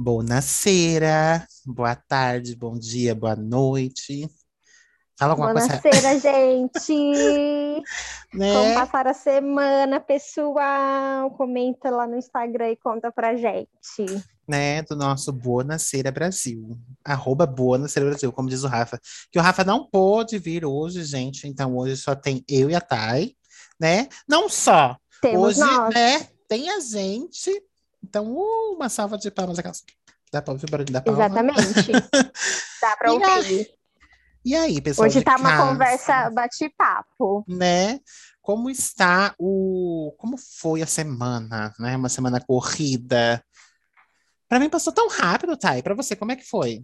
Boa-noite, boa tarde, bom dia, boa noite. Fala alguma coisa. Boa gente! né? Como passar a semana, pessoal? Comenta lá no Instagram e conta pra gente. Né, do nosso Boa Naceira Brasil. Arroba Boa Naceira Brasil, como diz o Rafa. Que o Rafa não pôde vir hoje, gente. Então hoje só tem eu e a Thay, né? Não só. Temos hoje, nós. né? Tem a gente então, uh, uma salva de palmas aquelas. Dá para ouvir o barulho da palma? Exatamente. Dá para ouvir. E aí, pessoal? Hoje tá uma conversa bate-papo. Né? Como está o. Como foi a semana, né? Uma semana corrida. Para mim passou tão rápido, Thay. Para você, como é que foi?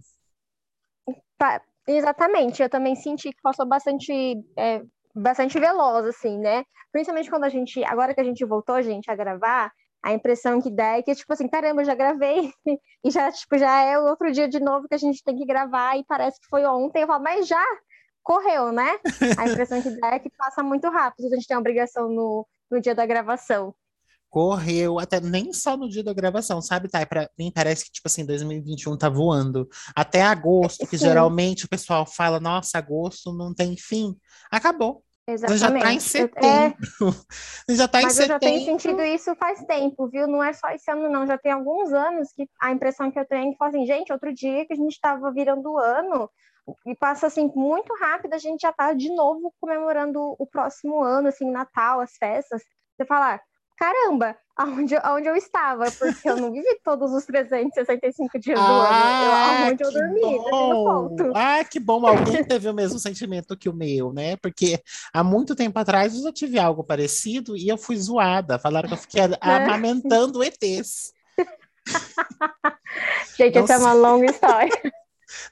Tá, exatamente. Eu também senti que passou bastante. É, bastante veloz, assim, né? Principalmente quando a gente. Agora que a gente voltou, gente, a gravar a impressão que dá é que, tipo assim, caramba, já gravei, e já, tipo, já é o outro dia de novo que a gente tem que gravar, e parece que foi ontem, eu falo, mas já correu, né? A impressão que dá é que passa muito rápido, a gente tem a obrigação no, no dia da gravação. Correu, até nem só no dia da gravação, sabe, Thay? Pra mim parece que, tipo assim, 2021 tá voando. Até agosto, que Sim. geralmente o pessoal fala, nossa, agosto não tem fim. Acabou. Exatamente. Já está em setembro. É... já está em setembro. Mas eu já tenho sentido isso faz tempo, viu? Não é só esse ano, não. Já tem alguns anos que a impressão que eu tenho é que, assim, gente, outro dia que a gente estava virando o ano e passa, assim, muito rápido, a gente já está de novo comemorando o próximo ano, assim, Natal, as festas. Você fala, caramba, aonde, aonde eu estava, porque eu não vivi todos os 365 dias do ano, ah, eu, aonde eu dormi, ponto. Ah, que bom, alguém teve o mesmo sentimento que o meu, né? Porque há muito tempo atrás eu já tive algo parecido e eu fui zoada, falaram que eu fiquei é. amamentando ETs. Gente, essa é uma longa história.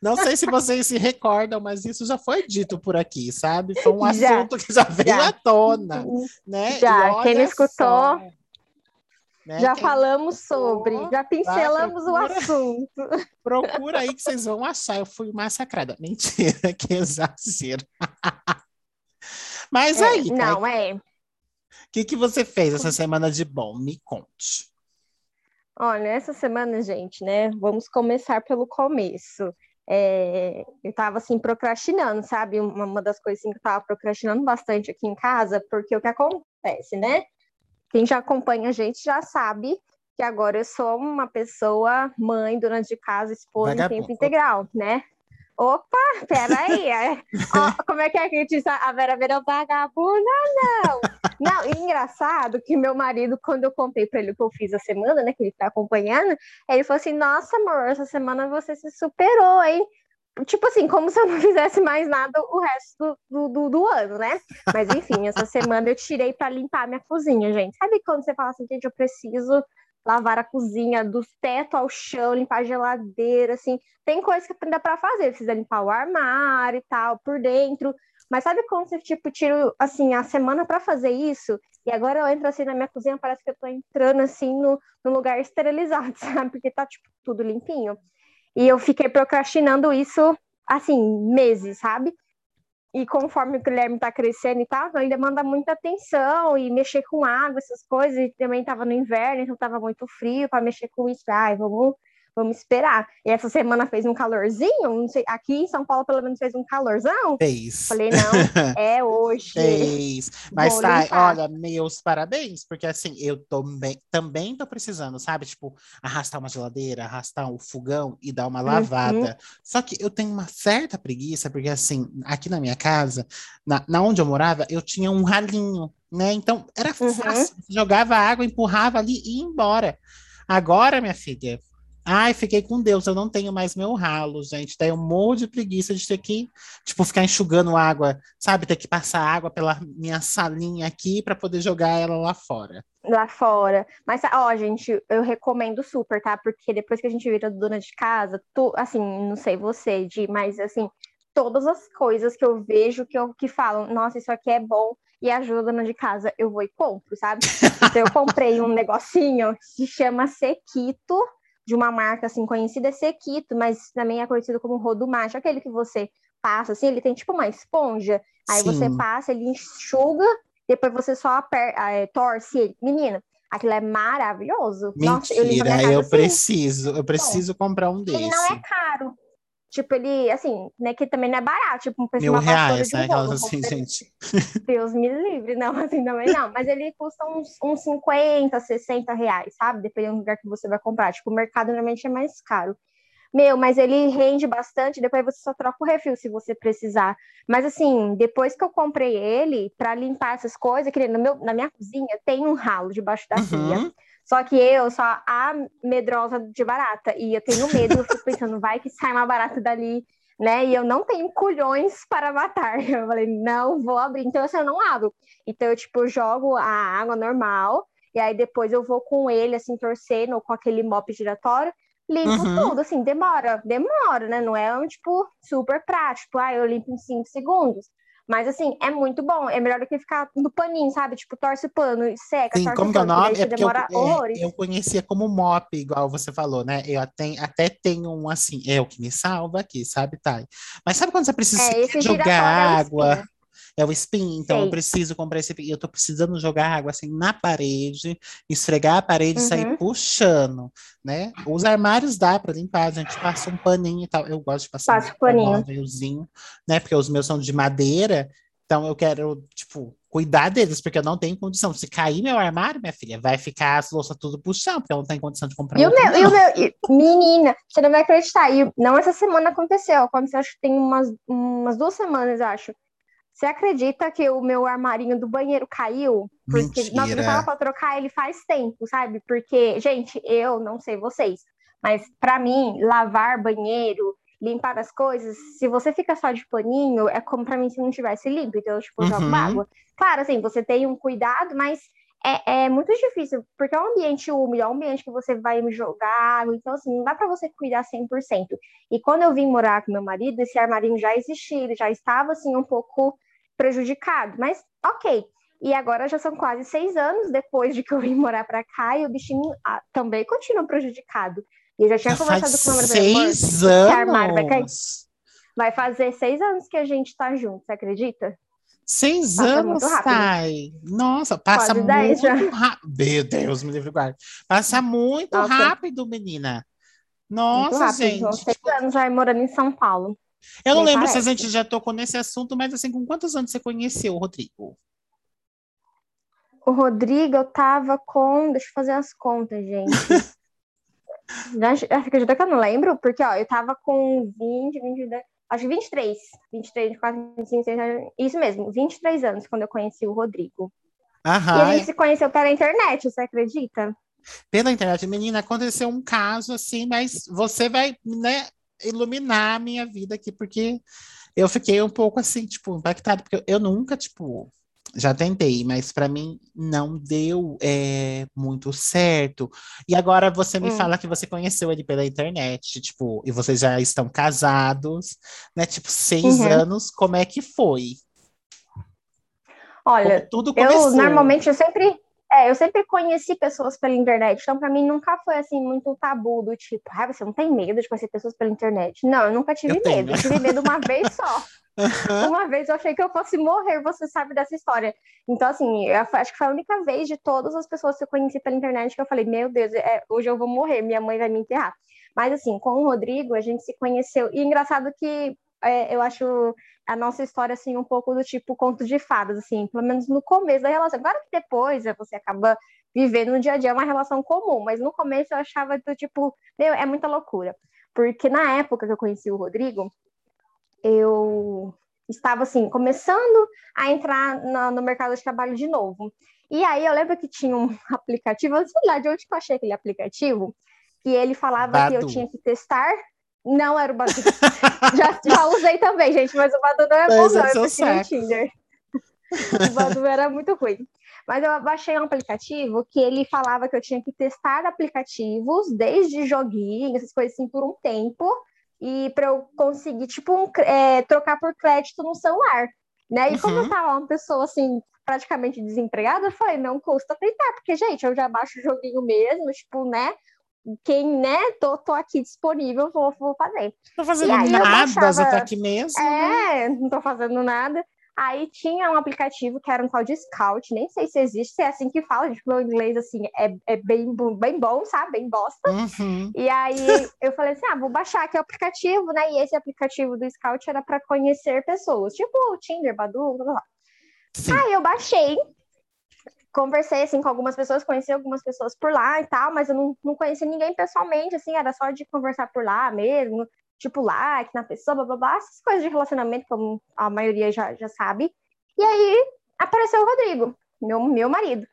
Não sei se vocês se recordam, mas isso já foi dito por aqui, sabe? Foi um já, assunto que já veio já. à tona, né? Já, quem não escutou, só, né? já quem falamos sobre, já pincelamos procura, o assunto. Procura aí que vocês vão achar, eu fui massacrada. Mentira, que exagero. Mas é, aí, tá? Não, é. O que, que você fez essa semana de bom? Me conte. Olha, essa semana, gente, né? Vamos começar pelo começo. É, eu estava assim procrastinando, sabe? Uma, uma das coisas assim, que eu estava procrastinando bastante aqui em casa, porque o que acontece, né? Quem já acompanha a gente já sabe que agora eu sou uma pessoa mãe, dona de casa, esposa em tempo integral, né? Opa, peraí. É, ó, como é que é que diz a Vera Vera vagabunda? Não. Não, e engraçado que meu marido, quando eu contei para ele o que eu fiz a semana, né, que ele tá acompanhando, ele falou assim: Nossa, amor, essa semana você se superou, hein? Tipo assim, como se eu não fizesse mais nada o resto do, do, do ano, né? Mas enfim, essa semana eu tirei para limpar minha cozinha, gente. Sabe quando você fala assim, gente, eu preciso lavar a cozinha do teto ao chão, limpar a geladeira, assim. Tem coisa que dá para fazer, precisa limpar o armário e tal, por dentro. Mas sabe quando você, tipo, tira, assim, a semana para fazer isso? E agora eu entro, assim, na minha cozinha, parece que eu tô entrando, assim, no, no lugar esterilizado, sabe? Porque tá, tipo, tudo limpinho. E eu fiquei procrastinando isso, assim, meses, sabe? E conforme o Guilherme está crescendo e tal, ele demanda muita atenção e mexer com água, essas coisas. E também estava no inverno, então estava muito frio para mexer com isso. Ai, vamos vamos esperar. E essa semana fez um calorzinho, não sei, aqui em São Paulo pelo menos fez um calorzão. Fez. Falei, não, é hoje. Fez. Mas tá, olha, meus parabéns, porque assim, eu tô bem, também tô precisando, sabe? Tipo, arrastar uma geladeira, arrastar o um fogão e dar uma uhum. lavada. Uhum. Só que eu tenho uma certa preguiça, porque assim, aqui na minha casa, na, na onde eu morava, eu tinha um ralinho, né? Então, era uhum. fácil. Jogava água, empurrava ali e ia embora. Agora, minha filha, Ai, fiquei com Deus, eu não tenho mais meu ralo, gente. Daí eu morro de preguiça de ter que, tipo, ficar enxugando água, sabe? Ter que passar água pela minha salinha aqui para poder jogar ela lá fora. Lá fora. Mas, ó, gente, eu recomendo super, tá? Porque depois que a gente vira dona de casa, tu, assim, não sei você, de, mas assim, todas as coisas que eu vejo que, eu, que falam, nossa, isso aqui é bom e ajuda a dona de casa, eu vou e compro, sabe? Então eu comprei um negocinho que chama Sequito de uma marca assim conhecida é Sequito, mas também é conhecido como rodo macho, aquele que você passa assim, ele tem tipo uma esponja, aí Sim. você passa, ele enxuga, depois você só aper, é, torce ele. Menina, Aquilo é maravilhoso. Mentira, Nossa, eu, eu maravilhoso. Mentira, eu, limpo a minha casa preciso, eu preciso Bom, comprar um desse. Ele não é caro. Tipo, ele, assim, né, que também não é barato, tipo, um preço Mil reais, né? Aquelas assim, gente. Deus me livre, não, assim também não. Mas ele custa uns, uns 50, 60 reais, sabe? Dependendo do lugar que você vai comprar. Tipo, o mercado normalmente é mais caro. Meu, mas ele rende bastante, depois você só troca o refil se você precisar. Mas assim, depois que eu comprei ele, para limpar essas coisas, que meu, na minha cozinha tem um ralo debaixo da uhum. Só que eu sou a medrosa de barata. E eu tenho medo, eu fico pensando, vai que sai uma barata dali, né? E eu não tenho culhões para matar. Eu falei, não vou abrir. Então, assim, eu não abro. Então, eu, tipo, jogo a água normal. E aí, depois eu vou com ele, assim, torcendo, com aquele mop giratório. Limpo uhum. tudo, assim, demora, demora, né? Não é um, tipo, super prático. Ah, eu limpo em 5 segundos. Mas assim, é muito bom. É melhor do que ficar no paninho, sabe? Tipo, torce o pano e seca. Sim, como que é o nome? É porque eu, é, eu, conhecia como mop, igual você falou, né? Eu até, até tenho um assim, é o que me salva aqui, sabe, Thay? Mas sabe quando você precisa é, jogar água? É o spin, então Sei. eu preciso comprar esse eu tô precisando jogar água assim na parede, esfregar a parede e sair uhum. puxando, né? Os armários dá para limpar, a gente passa um paninho e tal. Eu gosto de passar Passa um paninho, né? Porque os meus são de madeira, então eu quero, tipo, cuidar deles, porque eu não tenho condição. Se cair meu armário, minha filha, vai ficar as louças tudo puxando, porque eu não tenho condição de comprar. E o meu, e o meu, e, menina, você não vai acreditar. E não essa semana aconteceu, aconteceu acho que tem umas, umas duas semanas, acho. Você acredita que o meu armarinho do banheiro caiu? Porque Mentira. nós não tava para trocar ele faz tempo, sabe? Porque, gente, eu não sei vocês, mas para mim, lavar banheiro, limpar as coisas, se você fica só de paninho, é como para mim se não tivesse limpo. Então, eu, tipo, uhum. jogo água. Claro, assim, você tem um cuidado, mas é, é, muito difícil, porque é um ambiente úmido, é um ambiente que você vai jogar água, então assim, não dá para você cuidar 100%. E quando eu vim morar com meu marido, esse armarinho já existia, ele já estava assim um pouco prejudicado, mas ok. E agora já são quase seis anos depois de que eu vim morar para cá e o bichinho ah, também continua prejudicado. E eu já tinha já conversado com o meu. Seis anos! Vai, cair. vai fazer seis anos que a gente está junto, você acredita? Seis passa anos, sai. Nossa, passa muito rápido. Meu Deus, me livre guarda. Passa muito Nossa. rápido, menina. Nossa, rápido. gente. seis tipo... anos já morando em São Paulo. Eu não lembro parece. se a gente já tocou nesse assunto, mas assim, com quantos anos você conheceu o Rodrigo? O Rodrigo, eu tava com. Deixa eu fazer as contas, gente. já, acredita que eu não lembro? Porque, ó, eu tava com 20, 22 acho que 23, 23, 24, 25, 26, isso mesmo, 23 anos quando eu conheci o Rodrigo. Aham. E a gente se conheceu pela internet, você acredita? Pela internet, menina, aconteceu um caso assim, mas você vai, né, iluminar a minha vida aqui, porque eu fiquei um pouco assim, tipo, impactado, porque eu nunca, tipo, já tentei, mas para mim não deu é, muito certo. E agora você me hum. fala que você conheceu ele pela internet, tipo, e vocês já estão casados, né? Tipo, seis uhum. anos, como é que foi? Olha, tudo começou. eu normalmente eu sempre é, eu sempre conheci pessoas pela internet, então para mim nunca foi assim muito tabu do tipo, ah, você não tem medo de conhecer pessoas pela internet? Não, eu nunca tive eu medo, eu tive medo uma vez só. Uhum. Uma vez eu achei que eu fosse morrer, você sabe dessa história. Então, assim, eu acho que foi a única vez de todas as pessoas que eu conheci pela internet que eu falei, meu Deus, é, hoje eu vou morrer, minha mãe vai me enterrar. Mas, assim, com o Rodrigo, a gente se conheceu. E engraçado que é, eu acho a nossa história, assim, um pouco do tipo conto de fadas, assim, pelo menos no começo da relação. Claro que depois né, você acaba vivendo no dia a dia uma relação comum, mas no começo eu achava do tipo, meu, é muita loucura. Porque na época que eu conheci o Rodrigo, eu estava assim, começando a entrar no, no, mercado de trabalho de novo. E aí eu lembro que tinha um aplicativo, sei lá de onde que eu achei aquele aplicativo, que ele falava Badu. que eu tinha que testar. Não era o Badu. já, já usei também, gente, mas o Badu não é bom, não, eu prefiro o Tinder. o Badu era muito ruim. Mas eu baixei um aplicativo que ele falava que eu tinha que testar aplicativos, desde joguinhos, essas coisas assim, por um tempo, e para eu conseguir, tipo, um, é, trocar por crédito no celular, né? E uhum. como eu uhum. tava uma pessoa, assim, praticamente desempregada, eu falei, não custa tentar, porque, gente, eu já baixo o joguinho mesmo, tipo, né? Quem, né, tô, tô aqui disponível, vou, vou fazer. Tô fazendo nada, baixava... você tá aqui mesmo. É, não tô fazendo nada. Aí tinha um aplicativo que era um tal de Scout, nem sei se existe, se é assim que fala, tipo, meu inglês, assim, é, é bem, bem bom, sabe? Bem bosta. Uhum. E aí eu falei assim, ah, vou baixar aqui o aplicativo, né? E esse aplicativo do Scout era para conhecer pessoas, tipo o Tinder, Badu, blá, blá. Aí eu baixei, conversei, assim, com algumas pessoas, conheci algumas pessoas por lá e tal, mas eu não, não conheci ninguém pessoalmente, assim, era só de conversar por lá mesmo, tipo like na pessoa, blá blá blá, essas coisas de relacionamento, como a maioria já, já sabe. E aí apareceu o Rodrigo, meu, meu marido.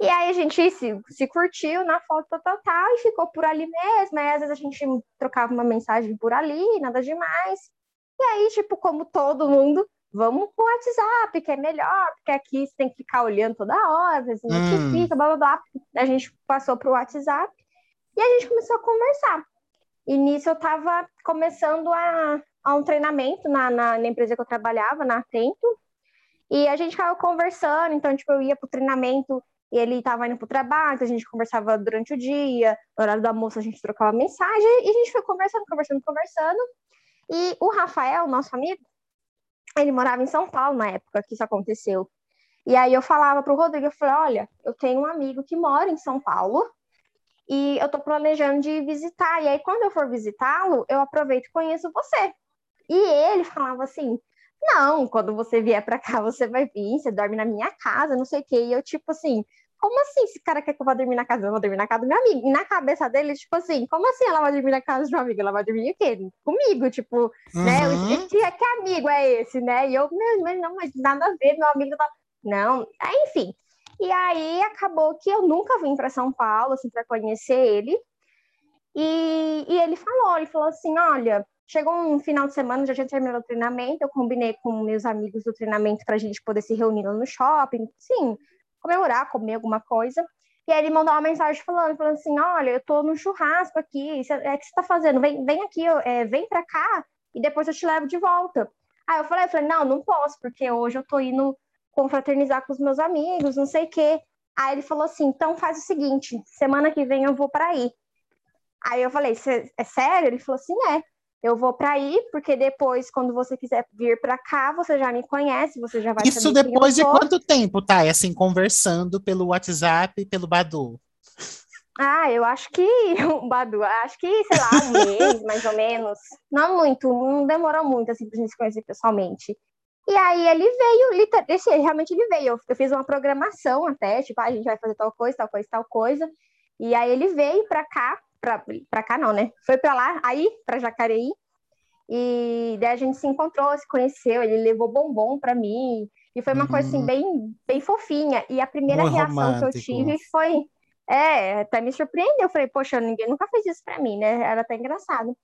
E aí a gente se, se curtiu na foto total, tal, e ficou por ali mesmo. Aí às vezes a gente trocava uma mensagem por ali, nada demais. E aí, tipo, como todo mundo, vamos pro WhatsApp, que é melhor, porque aqui você tem que ficar olhando toda hora, às vezes notifica, hum. blá blá blá. A gente passou pro WhatsApp e a gente começou a conversar. E nisso eu estava começando a, a, um treinamento na, na, na, empresa que eu trabalhava, na Atento, e a gente ficava conversando, então, tipo, eu ia para o treinamento e ele estava indo para o trabalho, então a gente conversava durante o dia, no horário do almoço a gente trocava mensagem, e a gente foi conversando, conversando, conversando. E o Rafael, nosso amigo, ele morava em São Paulo na época que isso aconteceu. E aí eu falava para o Rodrigo, eu falei, olha, eu tenho um amigo que mora em São Paulo, e eu estou planejando de visitar. E aí, quando eu for visitá-lo, eu aproveito e conheço você. E ele falava assim: Não, quando você vier para cá, você vai vir, você dorme na minha casa, não sei o quê. E eu, tipo assim, como assim esse cara quer que eu vá dormir na casa? Eu vou dormir na casa do meu amigo. E na cabeça dele, tipo assim, como assim ela vai dormir na casa do meu amigo? Ela vai dormir o quê? Comigo, tipo, né? uhum. né? Que, que amigo é esse, né? E eu, meu, não, mas nada a ver, meu amigo tá. Não, enfim. E aí acabou que eu nunca vim para São Paulo, assim, para conhecer ele. E, e ele falou, ele falou assim, olha, chegou um final de semana, já tinha terminado o treinamento, eu combinei com meus amigos do treinamento para a gente poder se reunir lá no shopping, sim, comemorar, comer alguma coisa. E aí ele mandou uma mensagem falando, falando assim, olha, eu tô no churrasco aqui, é que você tá fazendo? Vem, vem aqui, é, vem para cá e depois eu te levo de volta. Aí eu falei, eu falei, não, não posso, porque hoje eu tô indo confraternizar com os meus amigos, não sei o quê. Aí ele falou assim: então faz o seguinte, semana que vem eu vou para aí. Aí eu falei: é sério? Ele falou assim: é. Eu vou para aí, porque depois, quando você quiser vir para cá, você já me conhece, você já vai Isso depois de quanto tempo, tá? Assim, conversando pelo WhatsApp e pelo Badu? Ah, eu acho que o Badu, acho que, sei lá, um mês, mais ou menos. Não muito, não demorou muito, assim, pra gente se conhecer pessoalmente. E aí ele veio, esse, realmente ele veio. Eu, eu, fiz uma programação até, tipo, ah, a gente vai fazer tal coisa, tal coisa, tal coisa. E aí ele veio para cá, para cá não, né? Foi para lá, aí para Jacareí. E daí a gente se encontrou, se conheceu, ele levou bombom para mim. E foi uma uhum. coisa assim bem, bem fofinha. E a primeira reação romântico. que eu tive foi, é, até me surpreendeu. Eu falei, poxa, ninguém nunca fez isso para mim, né? Era até engraçado.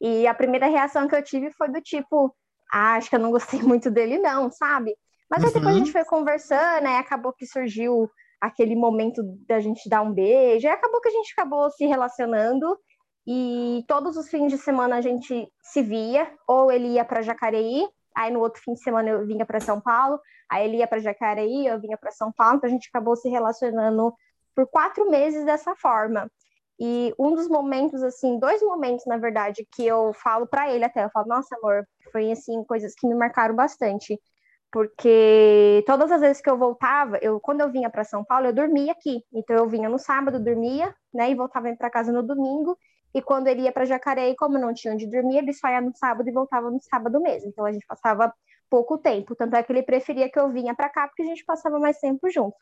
E a primeira reação que eu tive foi do tipo, ah, acho que eu não gostei muito dele, não, sabe? Mas aí depois a gente uhum. foi conversando, aí acabou que surgiu aquele momento da gente dar um beijo, aí acabou que a gente acabou se relacionando e todos os fins de semana a gente se via, ou ele ia para Jacareí, aí no outro fim de semana eu vinha para São Paulo, aí ele ia para Jacareí, eu vinha para São Paulo, então a gente acabou se relacionando por quatro meses dessa forma. E um dos momentos, assim, dois momentos, na verdade, que eu falo para ele até, eu falo, nossa, amor, foi, assim, coisas que me marcaram bastante. Porque todas as vezes que eu voltava, eu, quando eu vinha para São Paulo, eu dormia aqui. Então eu vinha no sábado, dormia, né, e voltava para casa no domingo. E quando ele ia para Jacareí, como não tinha onde dormir, ele só ia no sábado e voltava no sábado mesmo. Então a gente passava pouco tempo. Tanto é que ele preferia que eu vinha para cá, porque a gente passava mais tempo junto.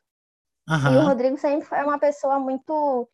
Uhum. E o Rodrigo sempre foi uma pessoa muito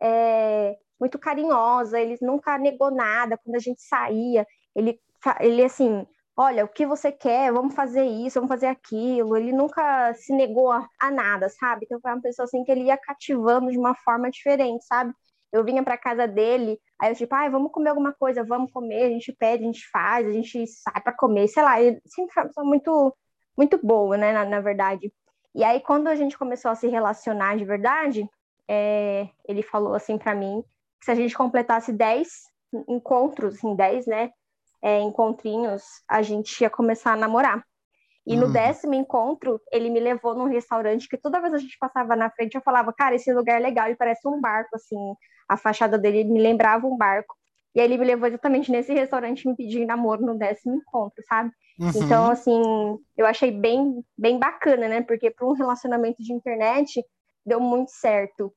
é, muito carinhosa, ele nunca negou nada quando a gente saía. Ele, ele assim, olha, o que você quer? Vamos fazer isso, vamos fazer aquilo. Ele nunca se negou a, a nada, sabe? Então foi uma pessoa assim que ele ia cativando de uma forma diferente, sabe? Eu vinha para casa dele, aí eu tipo, ah, vamos comer alguma coisa, vamos comer, a gente pede, a gente faz, a gente sai para comer, sei lá. Ele sempre foi uma pessoa muito, muito boa, né, na, na verdade. E aí, quando a gente começou a se relacionar de verdade, é, ele falou assim para mim que se a gente completasse 10 encontros, assim, 10, né, é, encontrinhos, a gente ia começar a namorar. E no hum. décimo encontro, ele me levou num restaurante que toda vez a gente passava na frente, eu falava, cara, esse lugar é legal, ele parece um barco, assim, a fachada dele me lembrava um barco. E aí ele me levou exatamente nesse restaurante me pedindo namoro no décimo encontro, sabe? Uhum. Então, assim, eu achei bem, bem bacana, né? Porque para um relacionamento de internet deu muito certo.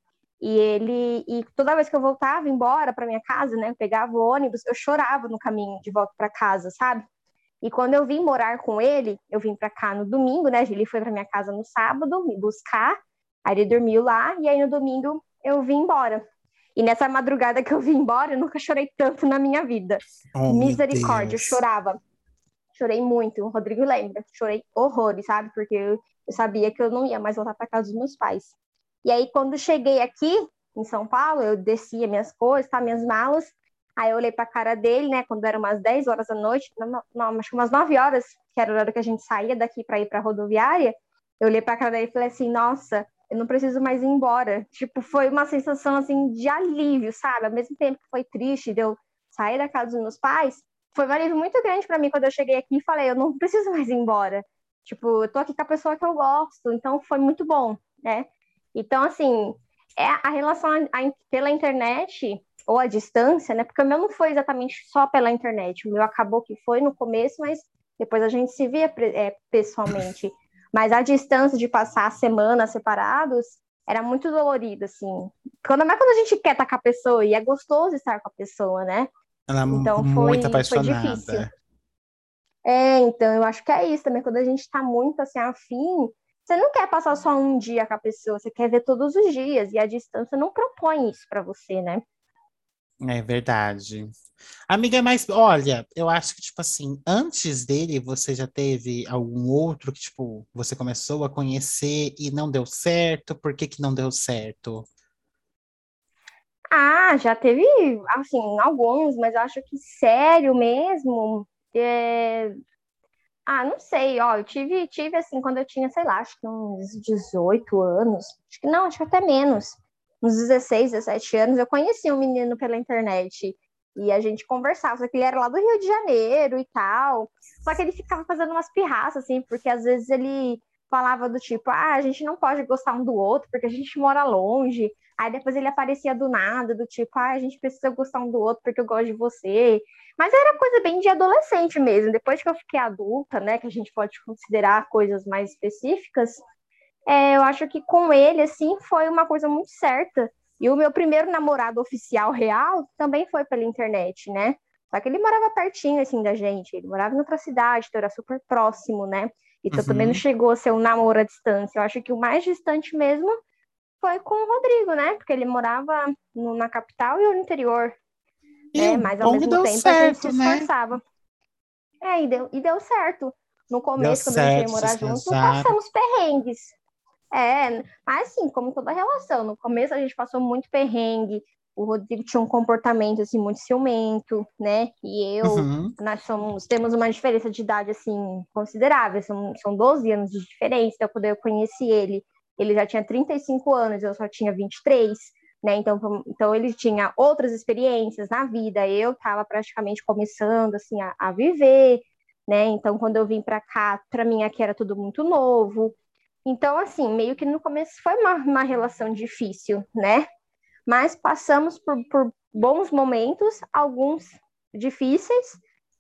E ele, e toda vez que eu voltava embora para minha casa, né, eu pegava o ônibus, eu chorava no caminho de volta para casa, sabe? E quando eu vim morar com ele, eu vim para cá no domingo, né? Ele foi para minha casa no sábado me buscar, aí ele dormiu lá e aí no domingo eu vim embora. E nessa madrugada que eu vim embora, eu nunca chorei tanto na minha vida. Oh, Misericórdia, eu chorava. Chorei muito, o Rodrigo lembra. Chorei horrores, sabe? Porque eu, eu sabia que eu não ia mais voltar para casa dos meus pais. E aí, quando cheguei aqui, em São Paulo, eu descia minhas coisas, tá, minhas malas. Aí eu olhei para a cara dele, né, quando eram umas 10 horas da noite, não, não, acho que umas 9 horas, que era a hora que a gente saía daqui para ir para a rodoviária. Eu olhei para a cara dele e falei assim: "Nossa, eu não preciso mais ir embora". Tipo, foi uma sensação assim de alívio, sabe? Ao mesmo tempo que foi triste de eu sair da casa dos meus pais, foi um alívio muito grande para mim quando eu cheguei aqui e falei: "Eu não preciso mais ir embora". Tipo, eu tô aqui com a pessoa que eu gosto, então foi muito bom, né? Então, assim, é a relação a, a, pela internet ou a distância, né? Porque o meu não foi exatamente só pela internet. O meu acabou que foi no começo, mas depois a gente se via é, pessoalmente. Mas a distância de passar semanas separados era muito dolorido, assim. Quando, mas quando a gente quer estar com a pessoa e é gostoso estar com a pessoa, né? Ela é então, foi, muito apaixonada. Foi difícil. É, então, eu acho que é isso também. Quando a gente está muito, assim, afim, você não quer passar só um dia com a pessoa, você quer ver todos os dias, e a distância não propõe isso para você, né? É verdade. Amiga, mas olha, eu acho que, tipo assim, antes dele, você já teve algum outro que, tipo, você começou a conhecer e não deu certo? Por que que não deu certo? Ah, já teve, assim, alguns, mas eu acho que sério mesmo, é, ah, não sei, ó, eu tive, tive assim, quando eu tinha, sei lá, acho que uns 18 anos, acho que não, acho que até menos, uns 16, 17 anos, eu conheci um menino pela internet e a gente conversava, só que ele era lá do Rio de Janeiro e tal, só que ele ficava fazendo umas pirraças, assim, porque às vezes ele falava do tipo, ah, a gente não pode gostar um do outro porque a gente mora longe, Aí depois ele aparecia do nada, do tipo, ah, a gente precisa gostar um do outro porque eu gosto de você. Mas era coisa bem de adolescente mesmo. Depois que eu fiquei adulta, né, que a gente pode considerar coisas mais específicas, é, eu acho que com ele, assim, foi uma coisa muito certa. E o meu primeiro namorado oficial real também foi pela internet, né? Só que ele morava pertinho, assim, da gente. Ele morava em outra cidade, então era super próximo, né? Então uhum. também não chegou a ser um namoro à distância. Eu acho que o mais distante mesmo foi com o Rodrigo, né? Porque ele morava no, na capital e no interior. E né? Mas ao mesmo tempo certo, a gente se né? esforçava. Né? É, e deu, e deu certo. No começo, deu quando certo, a gente veio morar junto, passamos perrengues. É, mas assim, como toda relação, no começo a gente passou muito perrengue. O Rodrigo tinha um comportamento assim muito ciumento, né? E eu, uhum. nós somos, temos uma diferença de idade assim considerável, são, são 12 anos de diferença. Então, quando eu conheci ele, ele já tinha 35 anos, eu só tinha 23, né? Então, então ele tinha outras experiências na vida, eu estava praticamente começando assim a, a, viver, né? Então, quando eu vim para cá, para mim aqui era tudo muito novo. Então, assim, meio que no começo foi uma, uma relação difícil, né? Mas passamos por, por bons momentos, alguns difíceis,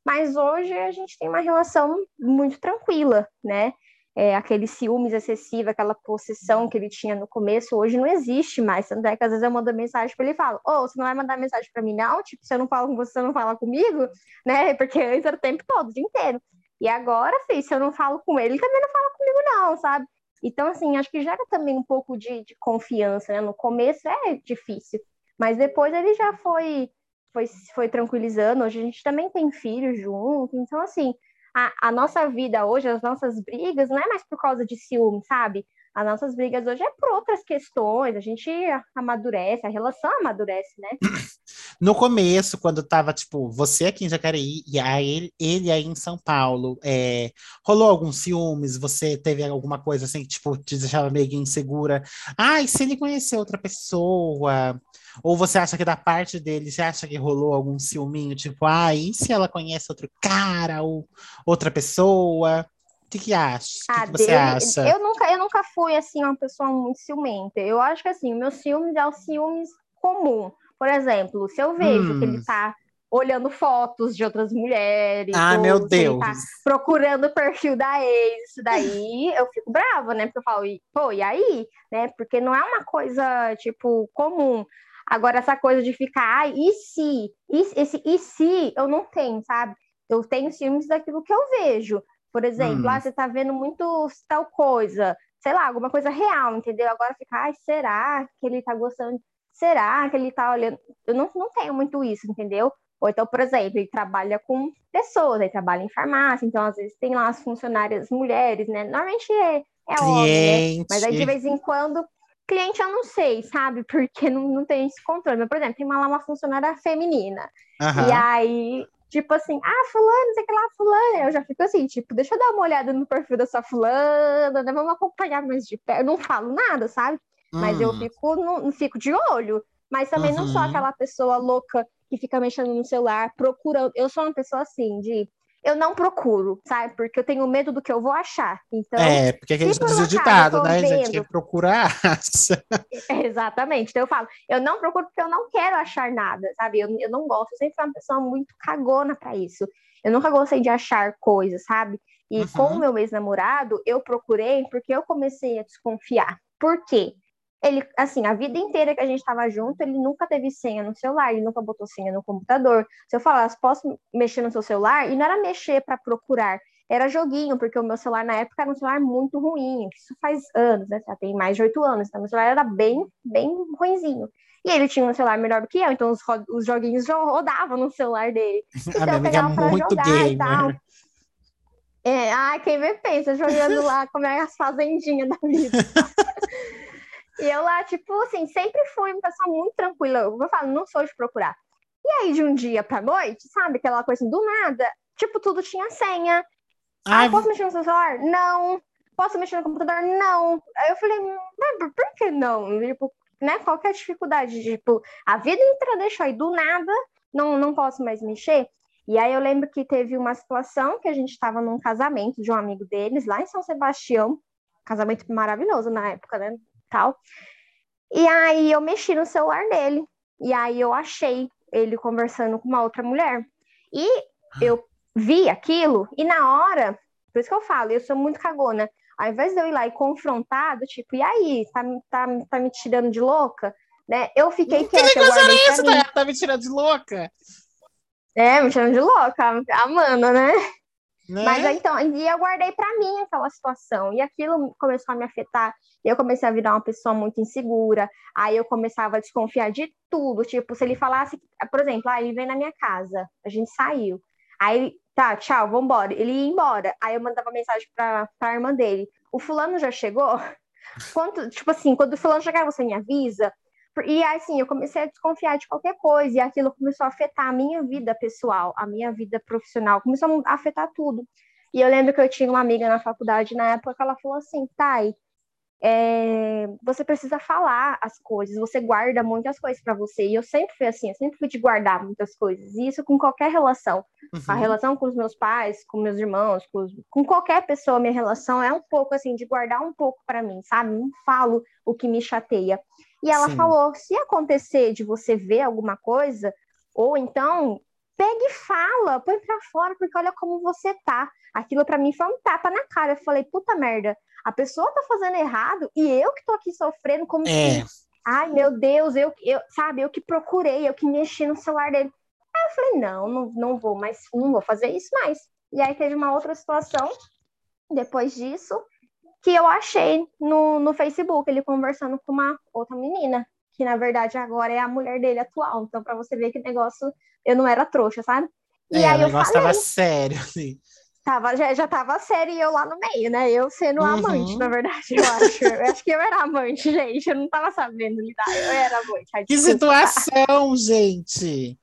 mas hoje a gente tem uma relação muito tranquila, né? É, aquele ciúmes excessivo, aquela possessão que ele tinha no começo, hoje não existe mais. Tanto é que às vezes eu mando mensagem para ele e falo: Ô, oh, você não vai mandar mensagem para mim, não? Tipo, se eu não falo com você, você não fala comigo, né? Porque antes era o tempo todo, o dia inteiro. E agora, filho, se eu não falo com ele, ele também não fala comigo, não, sabe? Então, assim, acho que gera também um pouco de, de confiança, né? No começo é difícil, mas depois ele já foi, foi, foi tranquilizando. Hoje a gente também tem filhos junto, então, assim, a, a nossa vida hoje, as nossas brigas, não é mais por causa de ciúme, sabe? As nossas brigas hoje é por outras questões, a gente amadurece, a relação amadurece, né? No começo, quando tava, tipo, você aqui em Jacareí e aí ele, aí em São Paulo, é, rolou algum ciúmes? Você teve alguma coisa assim que, tipo, te deixava meio insegura? Ai, se ele conhecer outra pessoa, ou você acha que da parte dele, você acha que rolou algum ciúminho, tipo, ah, e se ela conhece outro cara ou outra pessoa? O que, que acha? Ah, que, que você acha? Eu nunca, eu nunca fui assim uma pessoa muito ciumenta. Eu acho que assim, o meu ciúmes é o ciúmes comum. Por exemplo, se eu vejo hum. que ele hum. tá olhando fotos de outras mulheres. Ah, meu Deus. Tá procurando o perfil da ex. Isso daí eu fico brava, né? Porque eu falo, pô, e aí? Né? Porque não é uma coisa, tipo, comum. Agora, essa coisa de ficar, e se? E, esse e se eu não tenho, sabe? Eu tenho ciúmes daquilo que eu vejo. Por exemplo, hum. ah, você tá vendo muito tal coisa, sei lá, alguma coisa real, entendeu? Agora fica, ai, será que ele tá gostando? Será que ele tá olhando? Eu não, não tenho muito isso, entendeu? Ou então, por exemplo, ele trabalha com pessoas, ele trabalha em farmácia, então às vezes tem lá as funcionárias mulheres, né? Normalmente é, é homem, né? Mas aí de vez em quando Cliente eu não sei, sabe? Porque não, não tem esse controle. Mas, por exemplo, tem uma, lá uma funcionária feminina. Uhum. E aí, tipo assim, ah, fulano, sei que lá, fulano. Eu já fico assim, tipo, deixa eu dar uma olhada no perfil dessa fulana, né? Vamos acompanhar mais de perto. Eu não falo nada, sabe? Mas eu hum. fico, não, fico de olho. Mas também uhum. não sou uhum. aquela pessoa louca que fica mexendo no celular, procurando. Eu sou uma pessoa assim, de eu não procuro, sabe? Porque eu tenho medo do que eu vou achar. Então, é, porque aquele diz ditado, né, vendo... gente? Quem procura acha. Exatamente. Então eu falo, eu não procuro porque eu não quero achar nada, sabe? Eu, eu não gosto, eu sempre fui uma pessoa muito cagona para isso. Eu nunca gostei de achar coisas, sabe? E uhum. com o meu ex-namorado, eu procurei porque eu comecei a desconfiar. Por quê? Ele, assim, a vida inteira que a gente estava junto, ele nunca teve senha no celular, ele nunca botou senha no computador. Se eu falasse, posso mexer no seu celular? E não era mexer para procurar, era joguinho, porque o meu celular na época era um celular muito ruim, isso faz anos, né? Já tem mais de oito anos, então meu celular era bem, bem ruinzinho. E ele tinha um celular melhor do que eu, então os, os joguinhos rodavam no celular dele. Então eu pegava é pra jogar gamer. e tal. É, ah, quem me pensa jogando lá como é as fazendinhas da vida. E eu lá, tipo, assim, sempre fui uma pessoa muito tranquila. Eu falo, não sou de procurar. E aí, de um dia pra noite, sabe, aquela coisa do nada, tipo, tudo tinha senha. Ai, ah, posso mexer no celular? Não. Posso mexer no computador? Não. Aí eu falei, mas por que não? Tipo, né, qual que é a dificuldade? Tipo, a vida inteira deixou aí do nada, não, não posso mais mexer. E aí eu lembro que teve uma situação que a gente estava num casamento de um amigo deles, lá em São Sebastião, casamento maravilhoso na época, né? Tal. E aí eu mexi no celular dele. E aí eu achei ele conversando com uma outra mulher. E eu vi aquilo, e na hora, por isso que eu falo, eu sou muito cagona. Ao invés de eu ir lá e confrontar, do tipo, e aí, tá, tá, tá me tirando de louca? Né? Eu fiquei quieta. Que é isso, né? Tá me tirando de louca? É, me tirando de louca, a mana, né? Né? Mas então, e eu guardei para mim aquela situação, e aquilo começou a me afetar. Eu comecei a virar uma pessoa muito insegura, aí eu começava a desconfiar de tudo. Tipo, se ele falasse, por exemplo, ah, ele vem na minha casa, a gente saiu. Aí, tá, tchau, vambora. Ele ia embora. Aí eu mandava mensagem pra, pra irmã dele: O fulano já chegou? Quanto, tipo assim, quando o fulano chegar, você me avisa? E assim, eu comecei a desconfiar de qualquer coisa, e aquilo começou a afetar a minha vida pessoal, a minha vida profissional, começou a afetar tudo. E eu lembro que eu tinha uma amiga na faculdade na época que ela falou assim, Thay, é, você precisa falar as coisas, você guarda muitas coisas para você. E eu sempre fui assim, eu sempre fui de guardar muitas coisas. E isso com qualquer relação. Uhum. A relação com os meus pais, com meus irmãos, com, com, qualquer pessoa, minha relação é um pouco assim, de guardar um pouco para mim, sabe? Não falo o que me chateia. E ela Sim. falou: se acontecer de você ver alguma coisa, ou então pega e fala, põe pra fora, porque olha como você tá. Aquilo para mim foi um tapa na cara. Eu falei, puta merda, a pessoa tá fazendo errado e eu que tô aqui sofrendo como é. Ai, meu Deus, eu, eu, sabe, eu que procurei, eu que mexi no celular dele. Aí eu falei, não, não, não vou mais, não vou fazer isso mais. E aí teve uma outra situação, depois disso, que eu achei no, no Facebook, ele conversando com uma outra menina, que na verdade agora é a mulher dele atual. Então, para você ver que negócio, eu não era trouxa, sabe? E é, aí o negócio eu falei, tava sério, assim. Tava, já, já tava sério e eu lá no meio, né? Eu sendo uhum. amante, na verdade, eu acho. eu acho que eu era amante, gente. Eu não tava sabendo lidar, eu era amante. Que situação, gente!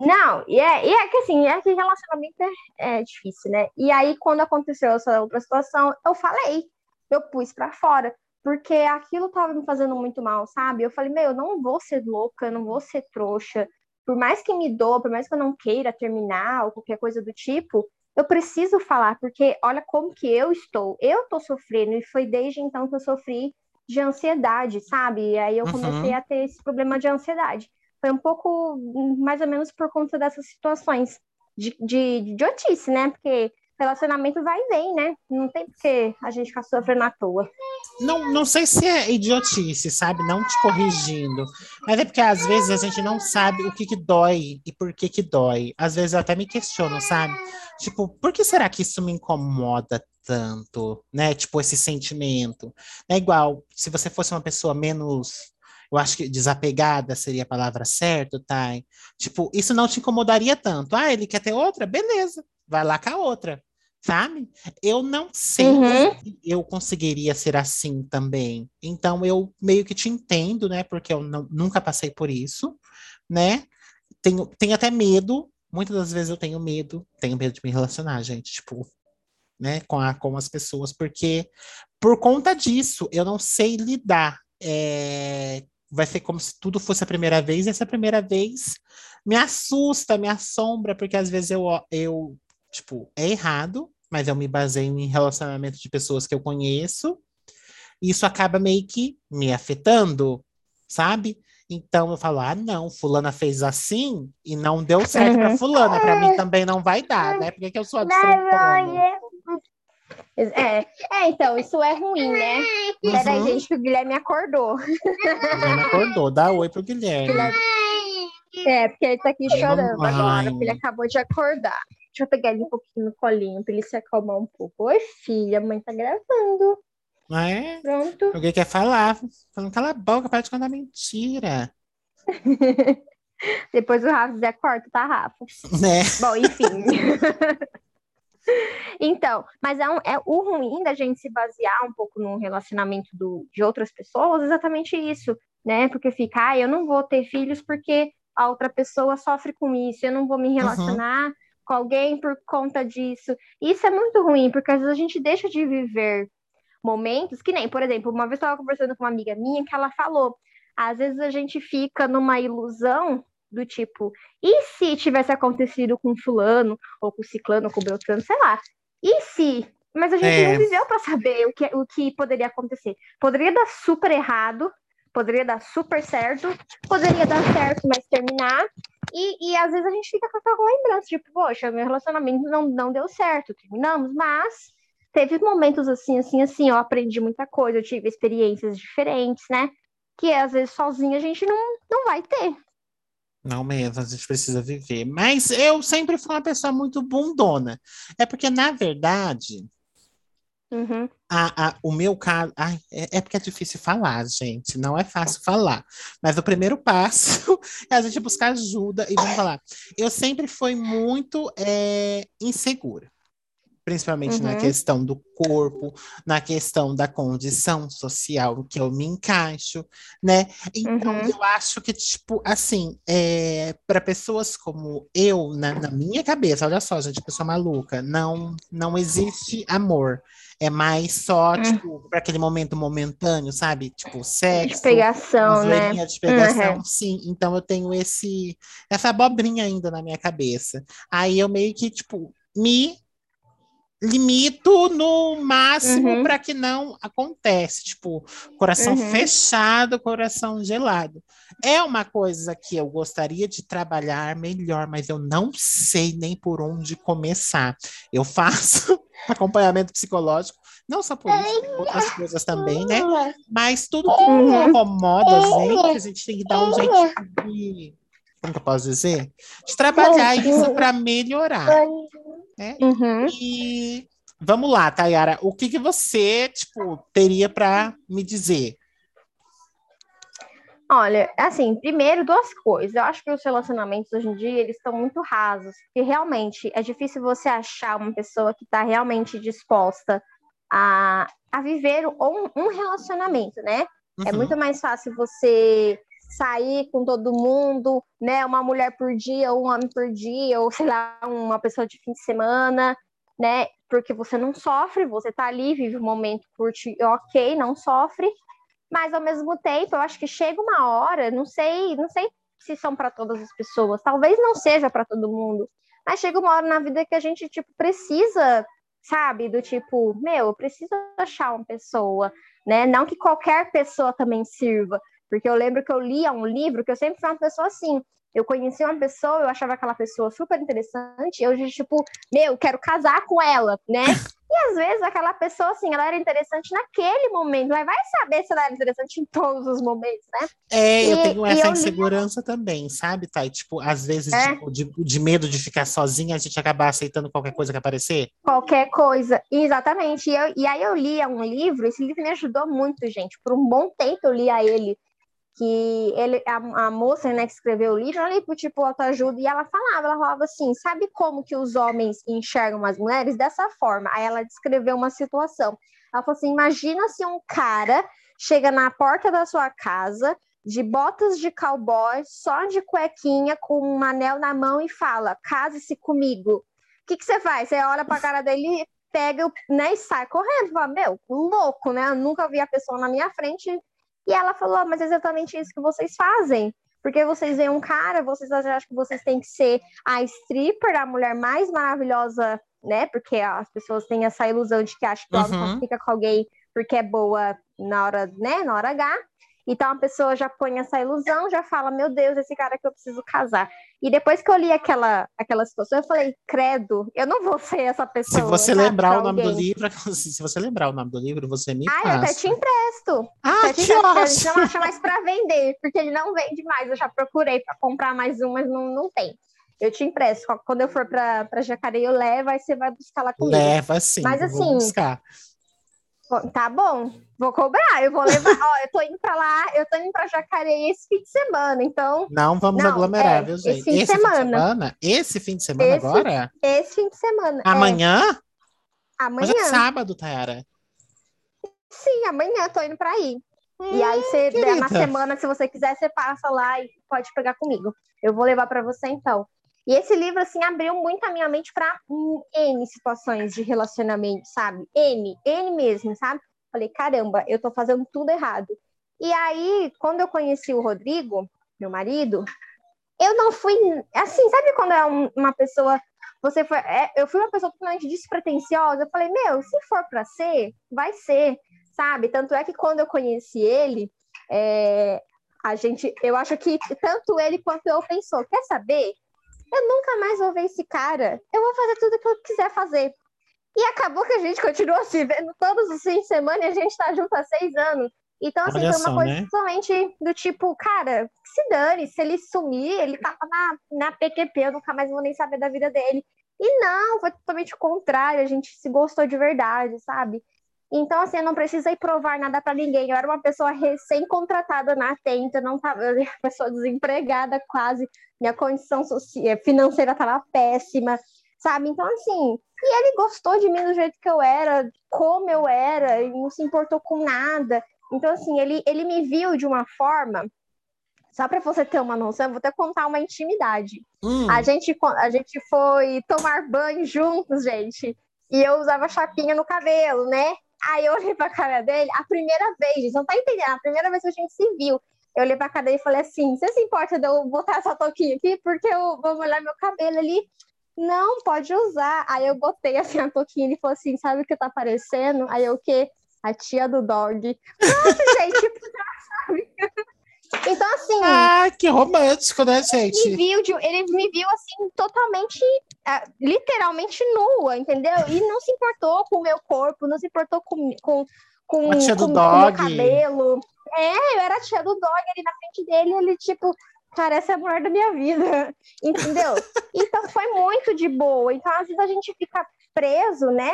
Não, e é, e é que assim, é que relacionamento é, é difícil, né? E aí, quando aconteceu essa outra situação, eu falei eu pus para fora, porque aquilo tava me fazendo muito mal, sabe? Eu falei, meu, eu não vou ser louca, eu não vou ser trouxa. Por mais que me doa, por mais que eu não queira terminar ou qualquer coisa do tipo, eu preciso falar, porque olha como que eu estou. Eu tô sofrendo e foi desde então que eu sofri de ansiedade, sabe? E aí eu uhum. comecei uhum. a ter esse problema de ansiedade. foi um pouco mais ou menos por conta dessas situações de, de, de idiotice, né? Porque relacionamento vai e vem, né? Não tem porque a gente ficar sofrendo à toa. Não, não sei se é idiotice, sabe? Não te corrigindo. Mas é porque às vezes a gente não sabe o que que dói e por que que dói. Às vezes eu até me questiono, sabe? Tipo, por que será que isso me incomoda tanto, né? Tipo, esse sentimento. É igual, se você fosse uma pessoa menos eu acho que desapegada seria a palavra certa, tá? Tipo, isso não te incomodaria tanto. Ah, ele quer ter outra? Beleza, vai lá com a outra sabe? Eu não sei uhum. se eu conseguiria ser assim também. Então eu meio que te entendo, né? Porque eu não, nunca passei por isso, né? Tenho, tenho até medo. Muitas das vezes eu tenho medo, tenho medo de me relacionar, gente, tipo, né, com, a, com as pessoas, porque por conta disso eu não sei lidar. É, vai ser como se tudo fosse a primeira vez, e essa primeira vez me assusta, me assombra, porque às vezes eu, eu tipo, é errado, mas eu me baseio em relacionamento de pessoas que eu conheço. E isso acaba meio que me afetando, sabe? Então eu falo, ah, não, fulana fez assim e não deu certo uhum. para fulana, para mim também não vai dar, né? Porque que eu sou a é, é, então, isso é ruim, né? Uhum. Peraí, gente, que o Guilherme acordou. O Guilherme acordou, dá oi pro Guilherme. É, porque ele tá aqui chorando agora, porque ele acabou de acordar. Deixa eu pegar ele um pouquinho no colinho pra ele se acalmar um pouco. Oi, filha, a mãe tá gravando. É? Pronto. Alguém quer falar? Falando, cala a boca, para de contar mentira. Depois o Rafa Zé corta, tá, Rafa? Né? Bom, enfim. então, mas é, um, é o ruim da gente se basear um pouco no relacionamento do, de outras pessoas, exatamente isso, né? Porque fica, ah, eu não vou ter filhos porque a outra pessoa sofre com isso, eu não vou me relacionar uhum. Com alguém por conta disso. Isso é muito ruim, porque às vezes a gente deixa de viver momentos que nem, por exemplo, uma vez eu estava conversando com uma amiga minha que ela falou, às vezes a gente fica numa ilusão do tipo, e se tivesse acontecido com fulano, ou com ciclano, ou com beltrano, sei lá. E se? Mas a gente é. não viveu para saber o que, o que poderia acontecer. Poderia dar super errado, poderia dar super certo, poderia dar certo, mas terminar. E, e às vezes a gente fica com aquela lembrança, tipo, poxa, meu relacionamento não, não deu certo, terminamos, mas teve momentos assim, assim, assim, eu aprendi muita coisa, eu tive experiências diferentes, né? Que às vezes sozinha a gente não, não vai ter. Não mesmo, a gente precisa viver. Mas eu sempre fui uma pessoa muito bundona. É porque, na verdade, uhum. a, a, o meu caso. Ai, é, é, porque é difícil falar, gente. Não é fácil falar. Mas o primeiro passo é a gente buscar ajuda e vamos falar. Eu sempre fui muito é, insegura principalmente uhum. na questão do corpo, na questão da condição social que eu me encaixo, né? Então, uhum. eu acho que, tipo, assim, é, para pessoas como eu, na, na, minha cabeça, olha só, gente, pessoa maluca, não, não existe amor. É mais só, uhum. tipo, para aquele momento momentâneo, sabe? Tipo, sexo. De pegação, né? De pegação, uhum. sim. Então eu tenho esse, essa abobrinha ainda na minha cabeça. Aí eu meio que, tipo, me limito no máximo uhum. para que não acontece, tipo, coração uhum. fechado, coração gelado. É uma coisa que eu gostaria de trabalhar melhor, mas eu não sei nem por onde começar. Eu faço acompanhamento psicológico, não só por isso, outras coisas também, né? Mas tudo que uhum. incomoda a gente, a gente tem que dar um jeito de como que eu posso dizer? De trabalhar isso para melhorar. Né? Uhum. E vamos lá, Tayara, o que, que você tipo, teria para me dizer? Olha, assim, primeiro duas coisas. Eu acho que os relacionamentos hoje em dia eles estão muito rasos, porque realmente é difícil você achar uma pessoa que está realmente disposta a, a viver um, um relacionamento, né? É uhum. É muito mais fácil você sair com todo mundo, né? Uma mulher por dia, um homem por dia, ou sei lá, uma pessoa de fim de semana, né? Porque você não sofre, você tá ali, vive o momento, curte, ok, não sofre, mas ao mesmo tempo, eu acho que chega uma hora, não sei, não sei se são para todas as pessoas, talvez não seja para todo mundo, mas chega uma hora na vida que a gente tipo precisa, sabe, do tipo, meu, eu preciso achar uma pessoa, né? Não que qualquer pessoa também sirva, Porque eu lembro que eu lia um livro que eu sempre fui uma pessoa assim. Eu conheci uma pessoa, eu achava aquela pessoa super interessante, eu, tipo, meu, quero casar com ela, né? E às vezes aquela pessoa, assim, ela era interessante naquele momento, mas vai saber se ela era interessante em todos os momentos, né? É, e, eu tenho essa eu insegurança li... também, sabe, Thay? Tipo, às vezes, é. tipo, de, de, medo de ficar sozinha, a gente acabar aceitando qualquer coisa que aparecer. Qualquer coisa, exatamente. E, eu, e aí eu lia um livro, esse livro me ajudou muito, gente. Por um bom tempo eu lia ele que ele, a, a, moça né, que escreveu o livro, pro tipo autoajuda, e ela falava, ela falava assim, sabe como que os homens enxergam as mulheres? Dessa forma. Aí ela descreveu uma situação. Ela falou assim, imagina se um cara chega na porta da sua casa, de botas de cowboy, só de cuequinha, com um anel na mão e fala, case-se comigo. O que, que você faz? Você olha pra cara dele, pega né, e sai correndo. Fala, meu, louco, né? Eu nunca vi a pessoa na minha frente e ela falou, ah, mas é exatamente isso que vocês fazem. Porque vocês veem um cara, vocês acham que vocês têm que ser a stripper, a mulher mais maravilhosa, né? Porque as pessoas têm essa ilusão de que acham que ela uhum. fica com alguém porque é boa na hora, né? Na hora H. Então a pessoa já põe essa ilusão, já fala, meu Deus, esse cara que eu preciso casar. E depois que eu li aquela, aquela situação, eu falei, credo, eu não vou ser essa pessoa. Se você lembrar o nome do livro, se você lembrar o nome do livro, você me ah, passa. Eu até te empresto. Ah, te que empresto, ótimo. A gente não acha mais para vender, porque ele não vende mais. Eu já procurei para comprar mais um, mas não, não tem. Eu te empresto. Quando eu for para Jacareí, eu levo, aí você vai buscar lá comigo. Leva sim. Mas assim. Tá bom, vou cobrar, eu vou levar. Ó, eu tô indo pra lá, eu tô indo pra Jacareí esse fim de semana, então. Não vamos não, aglomerar, é, viu, gente? Esse fim, esse fim de semana. Esse fim de semana esse, agora? Esse fim de semana. Amanhã? É. Amanhã. Hoje é sábado, Tayara. Sim, amanhã tô indo pra aí. Hum, e aí, você, na semana, se você quiser, você passa lá e pode pegar comigo. Eu vou levar para você então. E esse livro, assim, abriu muito a minha mente para N situações de relacionamento, sabe? N, N mesmo, sabe? Falei, caramba, eu tô fazendo tudo errado. E aí, quando eu conheci o Rodrigo, meu marido, eu não fui. Assim, sabe quando é um, uma pessoa. Você foi. É, eu fui uma pessoa totalmente despretensiosa. Eu falei, meu, se for para ser, vai ser, sabe? Tanto é que quando eu conheci ele, é, a gente. Eu acho que tanto ele quanto eu pensou, quer saber? Eu nunca mais vou ver esse cara. Eu vou fazer tudo que eu quiser fazer. E acabou que a gente continuou se vendo todos os fins de semana e a gente tá junto há seis anos. Então, assim, Olha foi uma só, coisa né? totalmente do tipo, cara, se dane, se ele sumir, ele tava na, na PQP, eu nunca mais vou nem saber da vida dele. E não, foi totalmente o contrário, a gente se gostou de verdade, sabe? Então, assim, eu não precisei provar nada para ninguém. Eu era uma pessoa recém-contratada na Atento, não tava, eu era uma pessoa desempregada quase, minha condição social, financeira estava péssima, sabe? Então, assim, e ele gostou de mim do jeito que eu era, como eu era, e não se importou com nada. Então, assim, ele, ele me viu de uma forma. Só para você ter uma noção, eu vou até contar uma intimidade. Hum. A, gente, a gente foi tomar banho juntos, gente. E eu usava chapinha no cabelo, né? Aí eu olhei pra cara dele, a primeira vez, gente, não tá entendendo, a primeira vez que a gente se viu, eu olhei pra cara dele e falei assim: você se importa de eu botar essa touquinha aqui? Porque eu vou molhar meu cabelo ali. Não, pode usar. Aí eu botei assim a touquinha e ele falou assim: sabe o que tá parecendo? Aí eu o quê? A tia do dog. Nossa, gente, sabe? Então, assim. Ah, que romântico, né, gente? Ele me viu, ele me viu assim, totalmente, uh, literalmente nua, entendeu? E não se importou com o meu corpo, não se importou com, com, com, a tia do com, dog. com o meu cabelo. É, eu era a tia do dog ali na frente dele, ele, tipo, cara, essa é a mulher da minha vida, entendeu? então foi muito de boa. Então, às vezes a gente fica preso, né?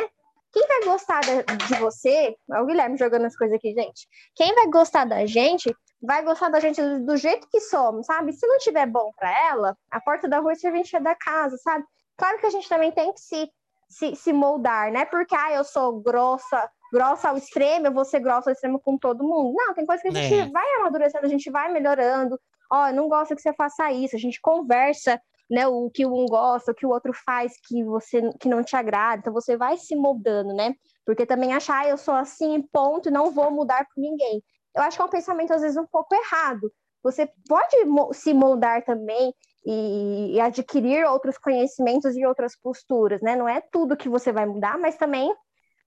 Quem vai gostar de você, é o Guilherme jogando as coisas aqui, gente. Quem vai gostar da gente, vai gostar da gente do, jeito que somos, sabe? Se não tiver bom para ela, a porta da rua é serventia da casa, sabe? Claro que a gente também tem que se, se, se moldar, né? Porque, ah, eu sou grossa, grossa ao extremo, eu vou ser grossa ao extremo com todo mundo. Não, tem coisa que a gente é. vai amadurecendo, a gente vai melhorando. Ó, oh, não gosto que você faça isso, a gente conversa né, o que um gosta, o que o outro faz que você que não te agrada. Então você vai se moldando, né? Porque também achar ah, eu sou assim, ponto, não vou mudar por ninguém. Eu acho que é um pensamento às vezes um pouco errado. Você pode se moldar também e, e adquirir outros conhecimentos e outras posturas, né? Não é tudo que você vai mudar, mas também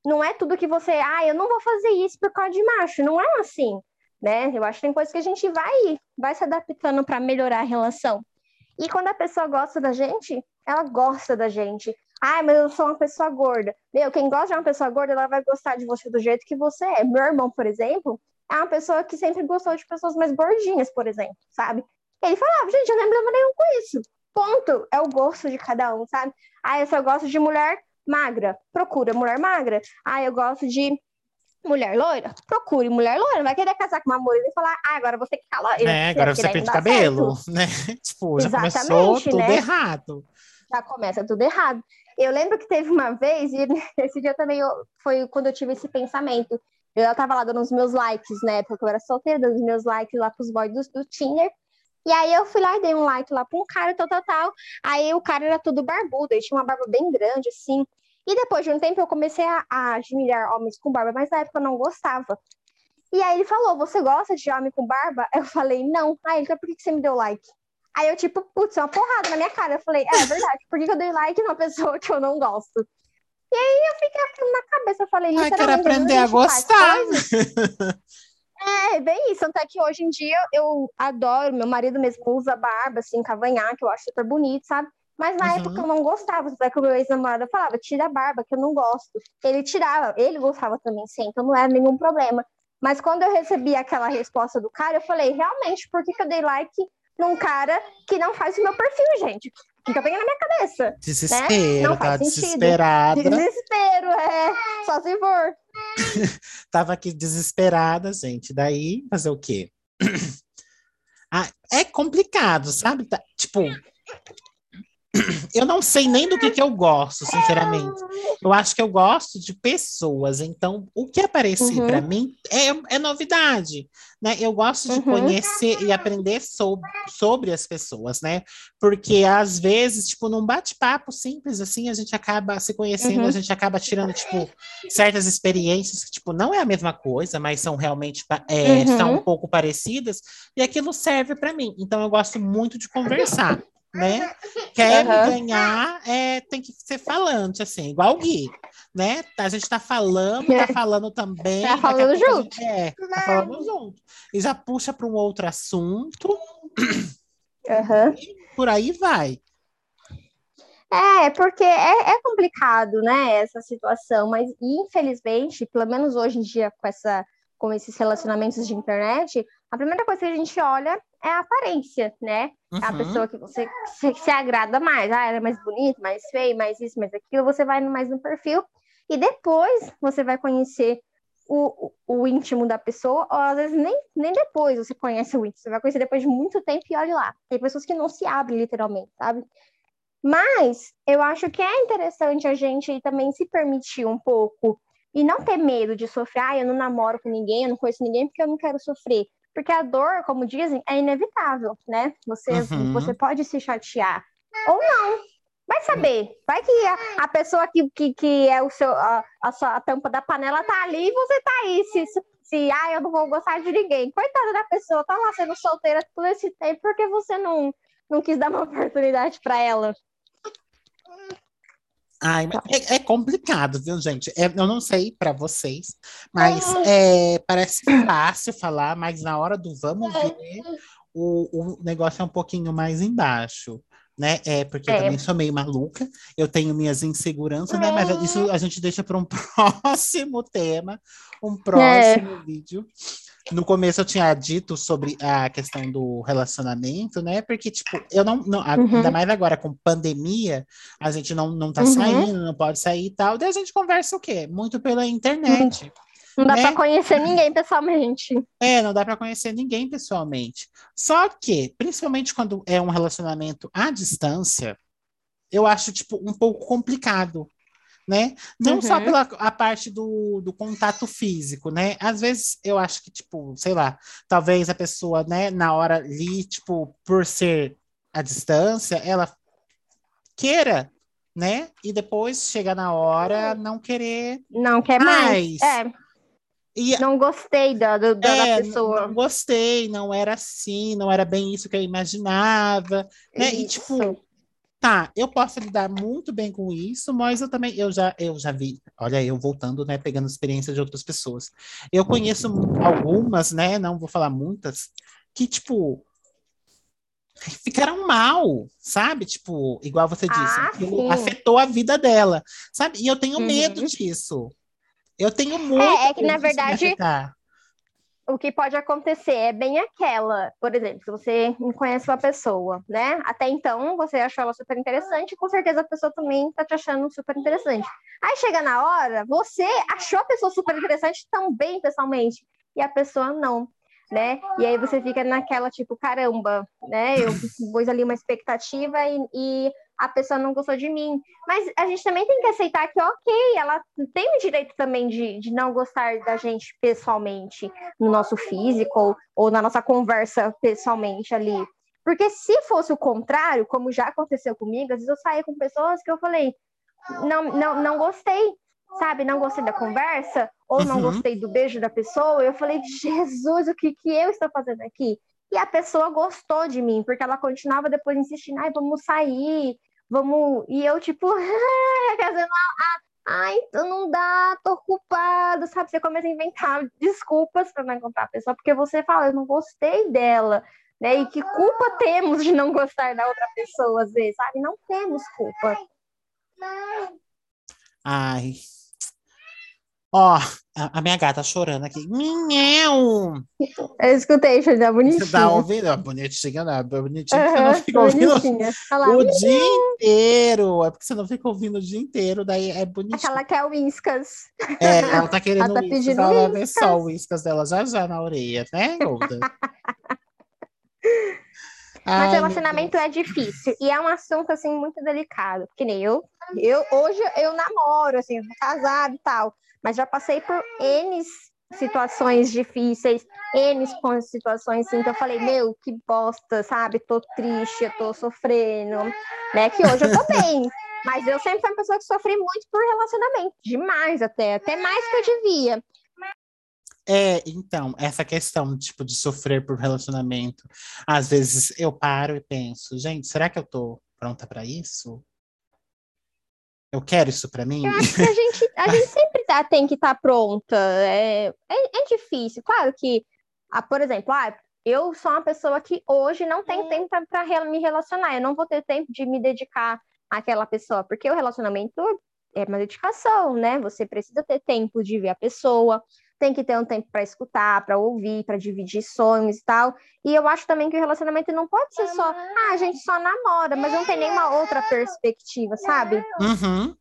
não é tudo que você, ah, eu não vou fazer isso por causa de macho. Não é assim. né? Eu acho que tem coisas que a gente vai, vai se adaptando para melhorar a relação. E quando a pessoa gosta da gente, ela gosta da gente. Ai, mas eu sou uma pessoa gorda. Meu, quem gosta de uma pessoa gorda, ela vai gostar de você do jeito que você é. Meu irmão, por exemplo, é uma pessoa que sempre gostou de pessoas mais gordinhas, por exemplo, sabe? Ele falava, gente, eu não lembro nenhum com isso. Ponto. É o gosto de cada um, sabe? Ah, eu só gosto de mulher magra. Procura mulher magra. Ah, eu gosto de mulher loira. Procure mulher loira. Não vai querer casar com uma morena e falar, ah, agora você que tá loira. É, agora você pinta cabelo, certo. né? Tipo, já Exatamente, começou tudo né? errado. Já começa tudo errado. Eu lembro que teve uma vez, e esse dia também eu, foi quando eu tive esse pensamento. Eu tava lá dando os meus likes, né? Porque eu era solteira, dando os meus likes lá pros boys do, do Tinder. E aí eu fui lá e dei um like lá pra um cara, tal, tal, tal. Aí o cara era todo barbudo, ele tinha uma barba bem grande, assim. E depois de um tempo eu comecei a, a admirar homens com barba, mas na época eu não gostava. E aí ele falou, você gosta de homem com barba? Eu falei, não. Aí ele, então por que você me deu like? Aí eu, tipo, putz, uma porrada na minha cara. Eu falei, é, é verdade, por que eu dei like numa pessoa que eu não gosto? E aí eu fiquei aquilo na cabeça, eu falei, literalmente... quero aprender a gostar. É, bem isso. Até que hoje em dia eu adoro, meu marido mesmo usa barba, assim, cavanhaque, eu acho super bonito, sabe? Mas na uhum. época eu não gostava, até que o meu ex-namorado falava, tira a barba, que eu não gosto. Ele tirava, ele gostava também, sim, então não era nenhum problema. Mas quando eu recebi aquela resposta do cara, eu falei, realmente, por que, que eu dei like num cara que não faz o meu perfil, gente? Que eu tenho na minha cabeça? Desespero, né? não faz tá desesperada. Desespero, é, só se for. Tava aqui desesperada, gente. Daí, fazer o quê? ah, é complicado, sabe? Tá, tipo, eu não sei nem do que, que eu gosto, sinceramente. Eu acho que eu gosto de pessoas. Então, o que aparecer uhum. para mim é, é novidade, né? Eu gosto de uhum. conhecer e aprender sobre, sobre as pessoas, né? Porque às vezes, tipo, num bate-papo simples assim, a gente acaba se conhecendo, uhum. a gente acaba tirando, tipo, certas experiências que, tipo, não é a mesma coisa, mas são realmente é, são um pouco parecidas, e aquilo serve para mim. Então, eu gosto muito de conversar né? Quer uhum. ganhar, é, tem que ser falante, assim, igual o Gui, né? A gente tá falando, tá falando também. Tá falando junto. Gente, é, tá falando junto. E já puxa para um outro assunto. Uhum. por aí vai. É, porque é, é, complicado, né, essa situação, mas infelizmente, pelo menos hoje em dia, com, essa, com esses relacionamentos de internet, a primeira coisa que a gente olha é a aparência, né? Uhum. A pessoa que você se, se, agrada mais. Ah, ela é mais bonita, mais feia, mais isso, mais aquilo. Você vai mais no perfil e depois você vai conhecer o, o, o íntimo da pessoa, ou às vezes nem, nem depois você conhece o íntimo. Você vai conhecer depois de muito tempo e olha lá. Tem pessoas que não se abrem literalmente, sabe? Mas eu acho que é interessante a gente também se permitir um pouco e não ter medo de sofrer. Ah, eu não namoro com ninguém, eu não conheço ninguém porque eu não quero sofrer. Porque a dor, como dizem, é inevitável, né? Você, uhum. você pode se chatear. Ou não. Vai saber. Vai que a, a pessoa que, que, que é o seu, a, a, sua, a tampa da panela tá ali e você tá aí. Se, se, ah, eu não vou gostar de ninguém. Coitada da pessoa, tá lá sendo solteira todo esse tempo porque você não, não quis dar uma oportunidade para ela. Ai, é, é, complicado, viu, gente? É, eu não sei para vocês, mas é, parece fácil falar, mas na hora do vamos ver, o, o negócio é um pouquinho mais embaixo. Né? É, porque eu é. também sou meio maluca, eu tenho minhas inseguranças, né? Mas isso a gente deixa para um próximo tema, um próximo é. vídeo no começo eu tinha dito sobre a questão do relacionamento, né? Porque, tipo, eu não, não uhum. ainda mais agora com pandemia, a gente não, não tá uhum. saindo, não pode sair e tal. Daí a gente conversa o quê? Muito pela internet. Não dá né? para conhecer ninguém pessoalmente. É, não dá para conhecer ninguém pessoalmente. Só que, principalmente quando é um relacionamento à distância, eu acho, tipo, um pouco complicado né? Não uhum. só pela a parte do, do contato físico, né? Às vezes eu acho que, tipo, sei lá, talvez a pessoa, né, na hora ali, tipo, por ser a distância, ela queira, né? E depois chega na hora não querer. Não quer mais. mais. É. E, não gostei da, da, é, da pessoa. Não, não, gostei, não era assim, não era bem isso que eu imaginava. Né? E, tipo, Tá, eu posso lidar muito bem com isso, mas eu também, eu já, eu já vi, olha, eu voltando, né, pegando experiência de outras pessoas. Eu conheço algumas, né, não vou falar muitas, que, tipo, ficaram mal, sabe? Tipo, igual você disse, ah, afetou a vida dela, sabe? E eu tenho uhum. medo disso. Eu tenho muito. É, é que na verdade o que pode acontecer é bem aquela, por exemplo, se você conhece uma pessoa, né? Até então você achou ela super interessante, com certeza a pessoa também tá te achando super interessante. Aí chega na hora, você achou a pessoa super interessante também pessoalmente, e a pessoa não, né? E aí você fica naquela tipo, caramba, né? Eu pus ali uma expectativa e, e a pessoa não gostou de mim. Mas a gente também tem que aceitar que, ok, ela tem o direito também de, de não gostar da gente pessoalmente, no nosso físico, ou, ou na nossa conversa pessoalmente ali. Porque se fosse o contrário, como já aconteceu comigo, às vezes eu saí com pessoas que eu falei, não, não, não gostei, sabe? Não gostei da conversa, ou não uhum. gostei do beijo da pessoa. Eu falei, Jesus, o que, que eu estou fazendo aqui? E a pessoa gostou de mim, porque ela continuava depois insistindo, ai, vamos sair, vamos. E eu, tipo, fazendo, ah, ai, então não dá, tô ocupado, sabe? Você começa a inventar desculpas para não encontrar a pessoa, porque você fala, eu não gostei dela, né? E que culpa temos de não gostar da outra pessoa, às vezes, sabe? Não temos culpa. Ai, Ó, a, a, minha gata chorando aqui. Minhão! Eu escutei, Xandé, tá bonitinha. Você tá ouvindo? Bonitinha, né? Bonitinha, uhum, você não fica ouvindo o dia inteiro. É porque você não fica ouvindo o dia inteiro, daí é bonitinho. Aquela que é o Whiskas. É, ela tá querendo ela tá Whiskas, ela vai ver só o Whiskas dela já já na orelha, né, Golda? Mas relacionamento é difícil e é um assunto assim muito delicado, porque nem eu, eu hoje eu namoro assim, casado e tal, mas já passei por N situações difíceis, N situações assim, que eu falei, meu, que bosta, sabe? Tô triste, tô sofrendo, né? Que hoje eu tô bem. Mas eu sempre fui uma pessoa que sofri muito por relacionamento, demais até, até mais que eu devia. É, então, essa questão, tipo, de sofrer por relacionamento, às vezes eu paro e penso, gente, será que eu tô pronta para isso? Eu quero isso para mim? Eu acho que a gente, a gente sempre tá, tem que estar tá pronta. É, é, é, difícil. Claro que, ah, por exemplo, ah, eu sou uma pessoa que hoje não tem uhum. tempo para me relacionar. Eu não vou ter tempo de me dedicar àquela pessoa, porque o relacionamento é uma dedicação, né? Você precisa ter tempo de ver a pessoa, tem que ter um tempo para escutar, para ouvir, para dividir sonhos e tal. E eu acho também que o relacionamento não pode ser só, ah, a gente só namora, mas não tem nenhuma outra perspectiva, sabe? Uhum.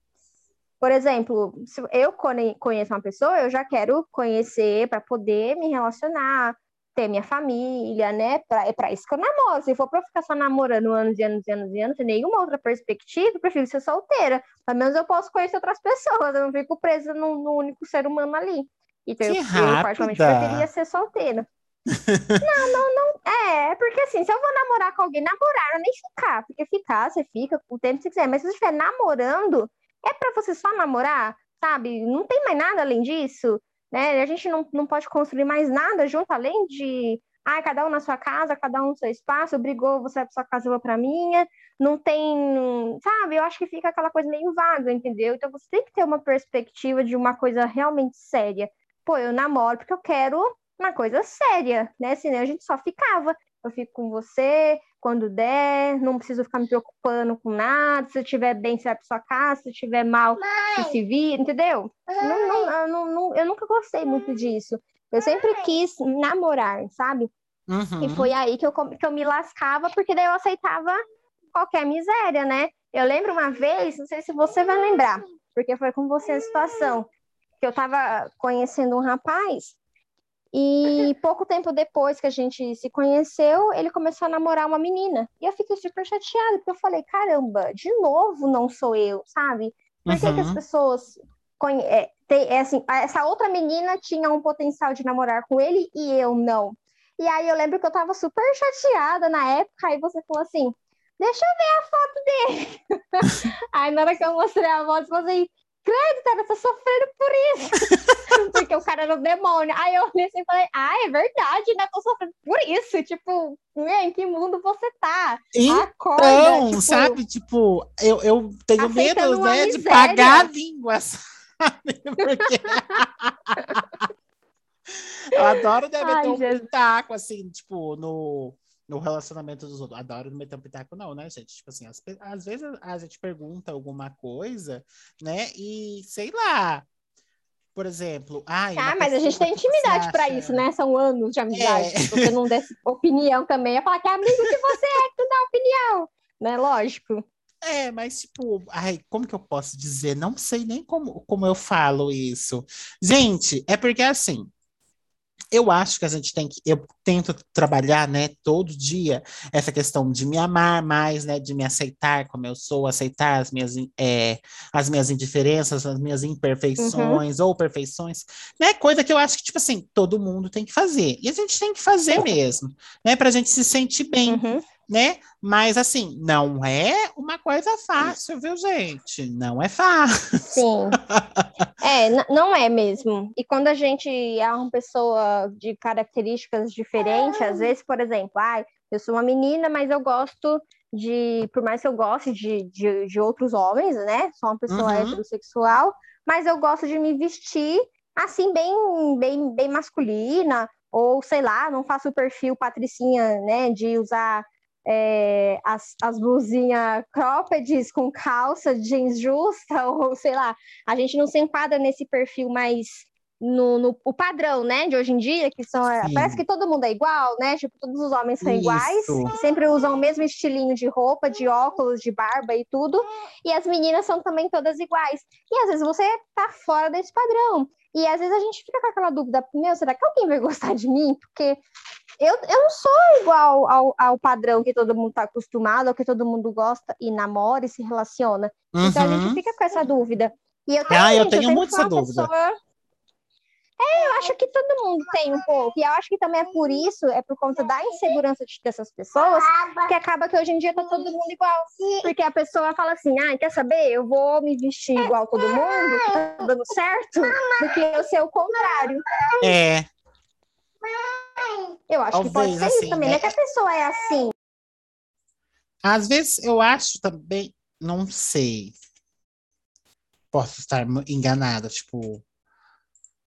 Por exemplo, se eu conheço uma pessoa, eu já quero conhecer para poder me relacionar, ter minha família, né? Pra, é para isso que eu namoro. Se for para ficar só namorando anos e anos e anos e anos, sem nenhuma outra perspectiva, eu prefiro ser solteira. Pelo menos eu posso conhecer outras pessoas, eu não fico presa no, no único ser humano ali. Então, que eu, eu, particularmente, preferia ser solteira. não, não, não. É, porque assim, se eu vou namorar com alguém, namorar, não é nem ficar. Porque ficar, você fica o tempo que você quiser. Mas se você estiver namorando, é para você só namorar, sabe? Não tem mais nada além disso, né? A gente não, não pode construir mais nada junto, além de ah, cada um na sua casa, cada um no seu espaço, brigou, você vai pra sua casa, eu vou pra minha, não tem, sabe? Eu acho que fica aquela coisa meio vaga, entendeu? Então você tem que ter uma perspectiva de uma coisa realmente séria pô, eu namoro porque eu quero uma coisa séria, né? Senão a gente só ficava. Eu fico com você quando der, não preciso ficar me preocupando com nada. Se eu estiver bem, você vai para sua casa. Se eu estiver mal, Mãe. você se vira, entendeu? Não, não, não, não, eu nunca gostei muito disso. Eu sempre quis namorar, sabe? Uhum. E foi aí que eu, que eu me lascava, porque daí eu aceitava qualquer miséria, né? Eu lembro uma vez, não sei se você vai lembrar, porque foi com você a situação que eu estava conhecendo um rapaz e pouco tempo depois que a gente se conheceu, ele começou a namorar uma menina. E eu fiquei super chateada, porque eu falei, caramba, de novo não sou eu, sabe? Por uhum. que, que as uhum. pessoas conhe... é, tem, é assim, essa outra menina tinha um potencial de namorar com ele e eu não. E aí eu lembro que eu tava super chateada na época, aí você falou assim, deixa eu ver a foto dele. aí na hora que eu mostrei a foto, você credo, cara, eu tô sofrendo por isso. porque o cara era o demônio. Aí eu olhei assim e falei, ah, é verdade, né? Tô sofrendo por isso. Tipo, em que mundo você tá? Então, Acorda, tipo, sabe? Tipo, eu, eu tenho medo, né, de pagar a língua, sabe? Porque... eu adoro meter um pitaco, assim, tipo, no no relacionamento dos outros. Adoro não meter um pitaco, não, né, gente? Tipo assim, às, às vezes a gente pergunta alguma coisa, né? E sei lá, por exemplo. Ai, ah, mas a gente tem intimidade para isso, né? São anos de amizade. É. Se você não desse opinião também, é falar que é amigo que você é, que tu dá opinião. Né? Lógico. É, mas tipo, ai, como que eu posso dizer? Não sei nem como, como eu falo isso. Gente, é porque assim, eu acho que a gente tem que, eu tento trabalhar, né, todo dia, essa questão de me amar mais, né, de me aceitar como eu sou, aceitar as minhas, é, as minhas indiferenças, as minhas imperfeições uhum. ou perfeições, né, coisa que eu acho que, tipo assim, todo mundo tem que fazer, e a gente tem que fazer mesmo, né, pra gente se sentir bem, uhum né? Mas assim, não é uma coisa fácil, viu, gente? Não é fácil. Sim. é, não é mesmo. E quando a gente é uma pessoa de características diferentes, às vezes, por exemplo, ai, eu sou uma menina, mas eu gosto de, por mais que eu goste de, de, de outros homens, né? Sou uma pessoa uhum. heterossexual, mas eu gosto de me vestir assim, bem, bem, bem masculina, ou sei lá, não faço o perfil patricinha, né, de usar é, as, as blusinhas cropped com calça jeans justa, ou sei lá, a gente não se enquadra nesse perfil mais no, no, o padrão, né, de hoje em dia, que são. Sim. Parece que todo mundo é igual, né? Tipo, todos os homens são Isso. iguais, sempre usam o mesmo estilinho de roupa, de óculos, de barba e tudo. E as meninas são também todas iguais. E às vezes você tá fora desse padrão. E às vezes a gente fica com aquela dúvida: meu, será que alguém vai gostar de mim? Porque eu, eu não sou igual ao, ao padrão que todo mundo está acostumado, ao que todo mundo gosta e namora e se relaciona. Uhum. Então a gente uhum. fica com essa dúvida. E eu também, ah, eu tenho eu muito essa dúvida. Pessoa... É, eu acho que todo mundo tem um pouco. E eu acho que também é por isso, é por conta da insegurança dessas pessoas, que acaba que hoje em dia tá todo mundo igual. Porque a pessoa fala assim, ah, quer saber? Eu vou me vestir igual todo mundo, tá dando certo, do que eu ser o contrário. É, eu acho Talvez, que pode ser assim, isso também, né? não é que a pessoa é assim. Às vezes eu acho também, não sei. Posso estar enganada, tipo.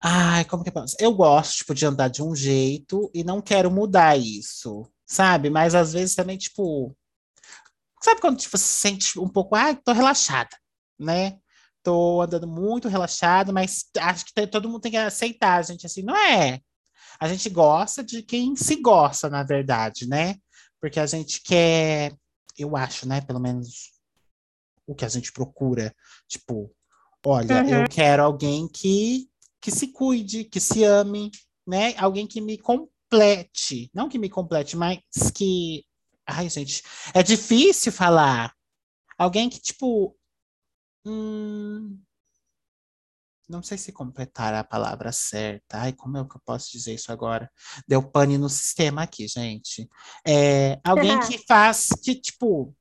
Ai, como que eu posso? Eu gosto, tipo, de andar de um jeito e não quero mudar isso, sabe? Mas às vezes também, tipo. Sabe quando tipo, você se sente um pouco, ai, tô relaxada, né? Tô andando muito relaxado, mas acho que todo mundo tem que aceitar, gente, assim, não é a gente gosta de quem se gosta, na verdade, né? Porque a gente quer, eu acho, né? Pelo menos o que a gente procura. Tipo, olha, uhum. eu quero alguém que, que se cuide, que se ame, né? Alguém que me complete. Não que me complete, mas que. Ai, gente, é difícil falar. Alguém que, tipo. Hum, não sei se completar a palavra certa. Ai, como é que eu posso dizer isso agora? Deu pane no sistema aqui, gente. É, alguém que faz, que tipo,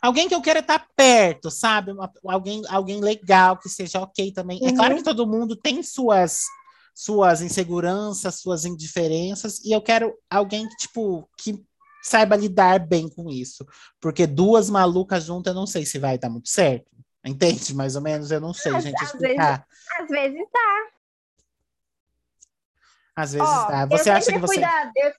alguém que eu quero estar perto, sabe? Uma, alguém, alguém legal, que seja ok também. Uhum. É claro que uhum. todo mundo tem suas suas inseguranças, suas indiferenças, e eu quero alguém que, tipo, que saiba lidar bem com isso. Porque duas malucas juntas, eu não sei se vai dar muito certo. Entende mais ou menos? Eu não sei, às, gente, explicar. Às vezes, às vezes dá. Às vezes Ó, dá. Você acha que você. Da, eu,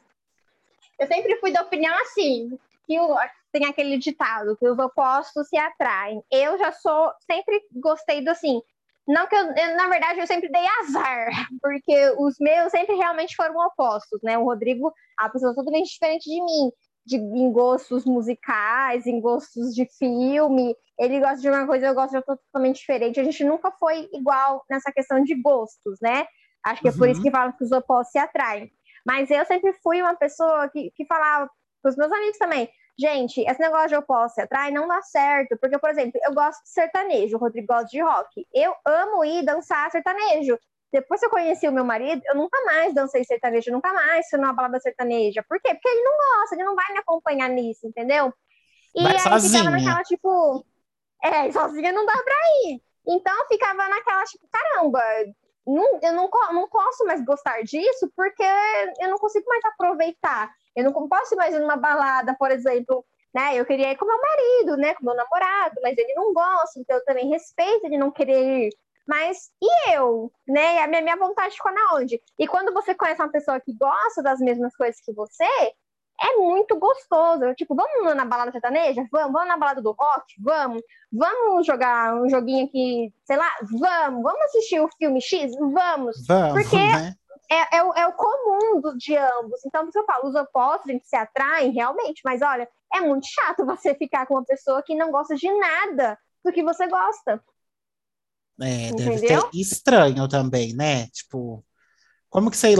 eu, sempre fui da opinião assim, que o, tem aquele ditado, que os opostos se atraem. Eu já sou, sempre gostei do assim. Não que eu, eu, na verdade, eu sempre dei azar, porque os meus sempre realmente foram opostos, né? O Rodrigo, a pessoa totalmente diferente de mim de, em gostos musicais, em gostos de filme. Ele gosta de uma coisa, eu gosto de outra totalmente diferente. A gente nunca foi igual nessa questão de gostos, né? Acho que é por isso uhum. que falam que os opostos se atraem. Mas eu sempre fui uma pessoa que, que falava para os meus amigos também, gente, esse negócio de opostos se atraem não dá certo. Porque, por exemplo, eu gosto de sertanejo, o Rodrigo gosta de rock. Eu amo ir dançar sertanejo. Depois que eu conheci o meu marido, eu nunca mais dancei sertanejo, nunca mais fui numa balada sertaneja. Por quê? Porque ele não gosta, ele não vai me acompanhar nisso, entendeu? E vai aí sozinha. ficava naquela, tipo, é, sozinha não dá pra ir. Então eu ficava naquela, tipo, caramba, não, eu não, não posso mais gostar disso porque eu não consigo mais aproveitar. Eu não posso mais ir numa balada, por exemplo, né? Eu queria ir com meu marido, né? Com meu namorado, mas ele não gosta, então eu também respeito ele não querer ir. Mas e eu, né? E a minha, minha vontade ficou na onde? E quando você conhece uma pessoa que gosta das mesmas coisas que você, é muito gostoso. Tipo, vamos na balada sertaneja? Vamos. Vamos na balada do rock? Vamos. Vamos jogar um joguinho aqui, sei lá? Vamos. Vamos assistir o filme X? Vamos. Vamos Porque né? É, é, o, é o comum do, de ambos. Então, por isso eu falo, os opostos, a gente se atraem realmente, mas olha, é muito chato você ficar com uma pessoa que não gosta de nada do que você gosta. É, deve ser estranho também, né? Tipo, como que você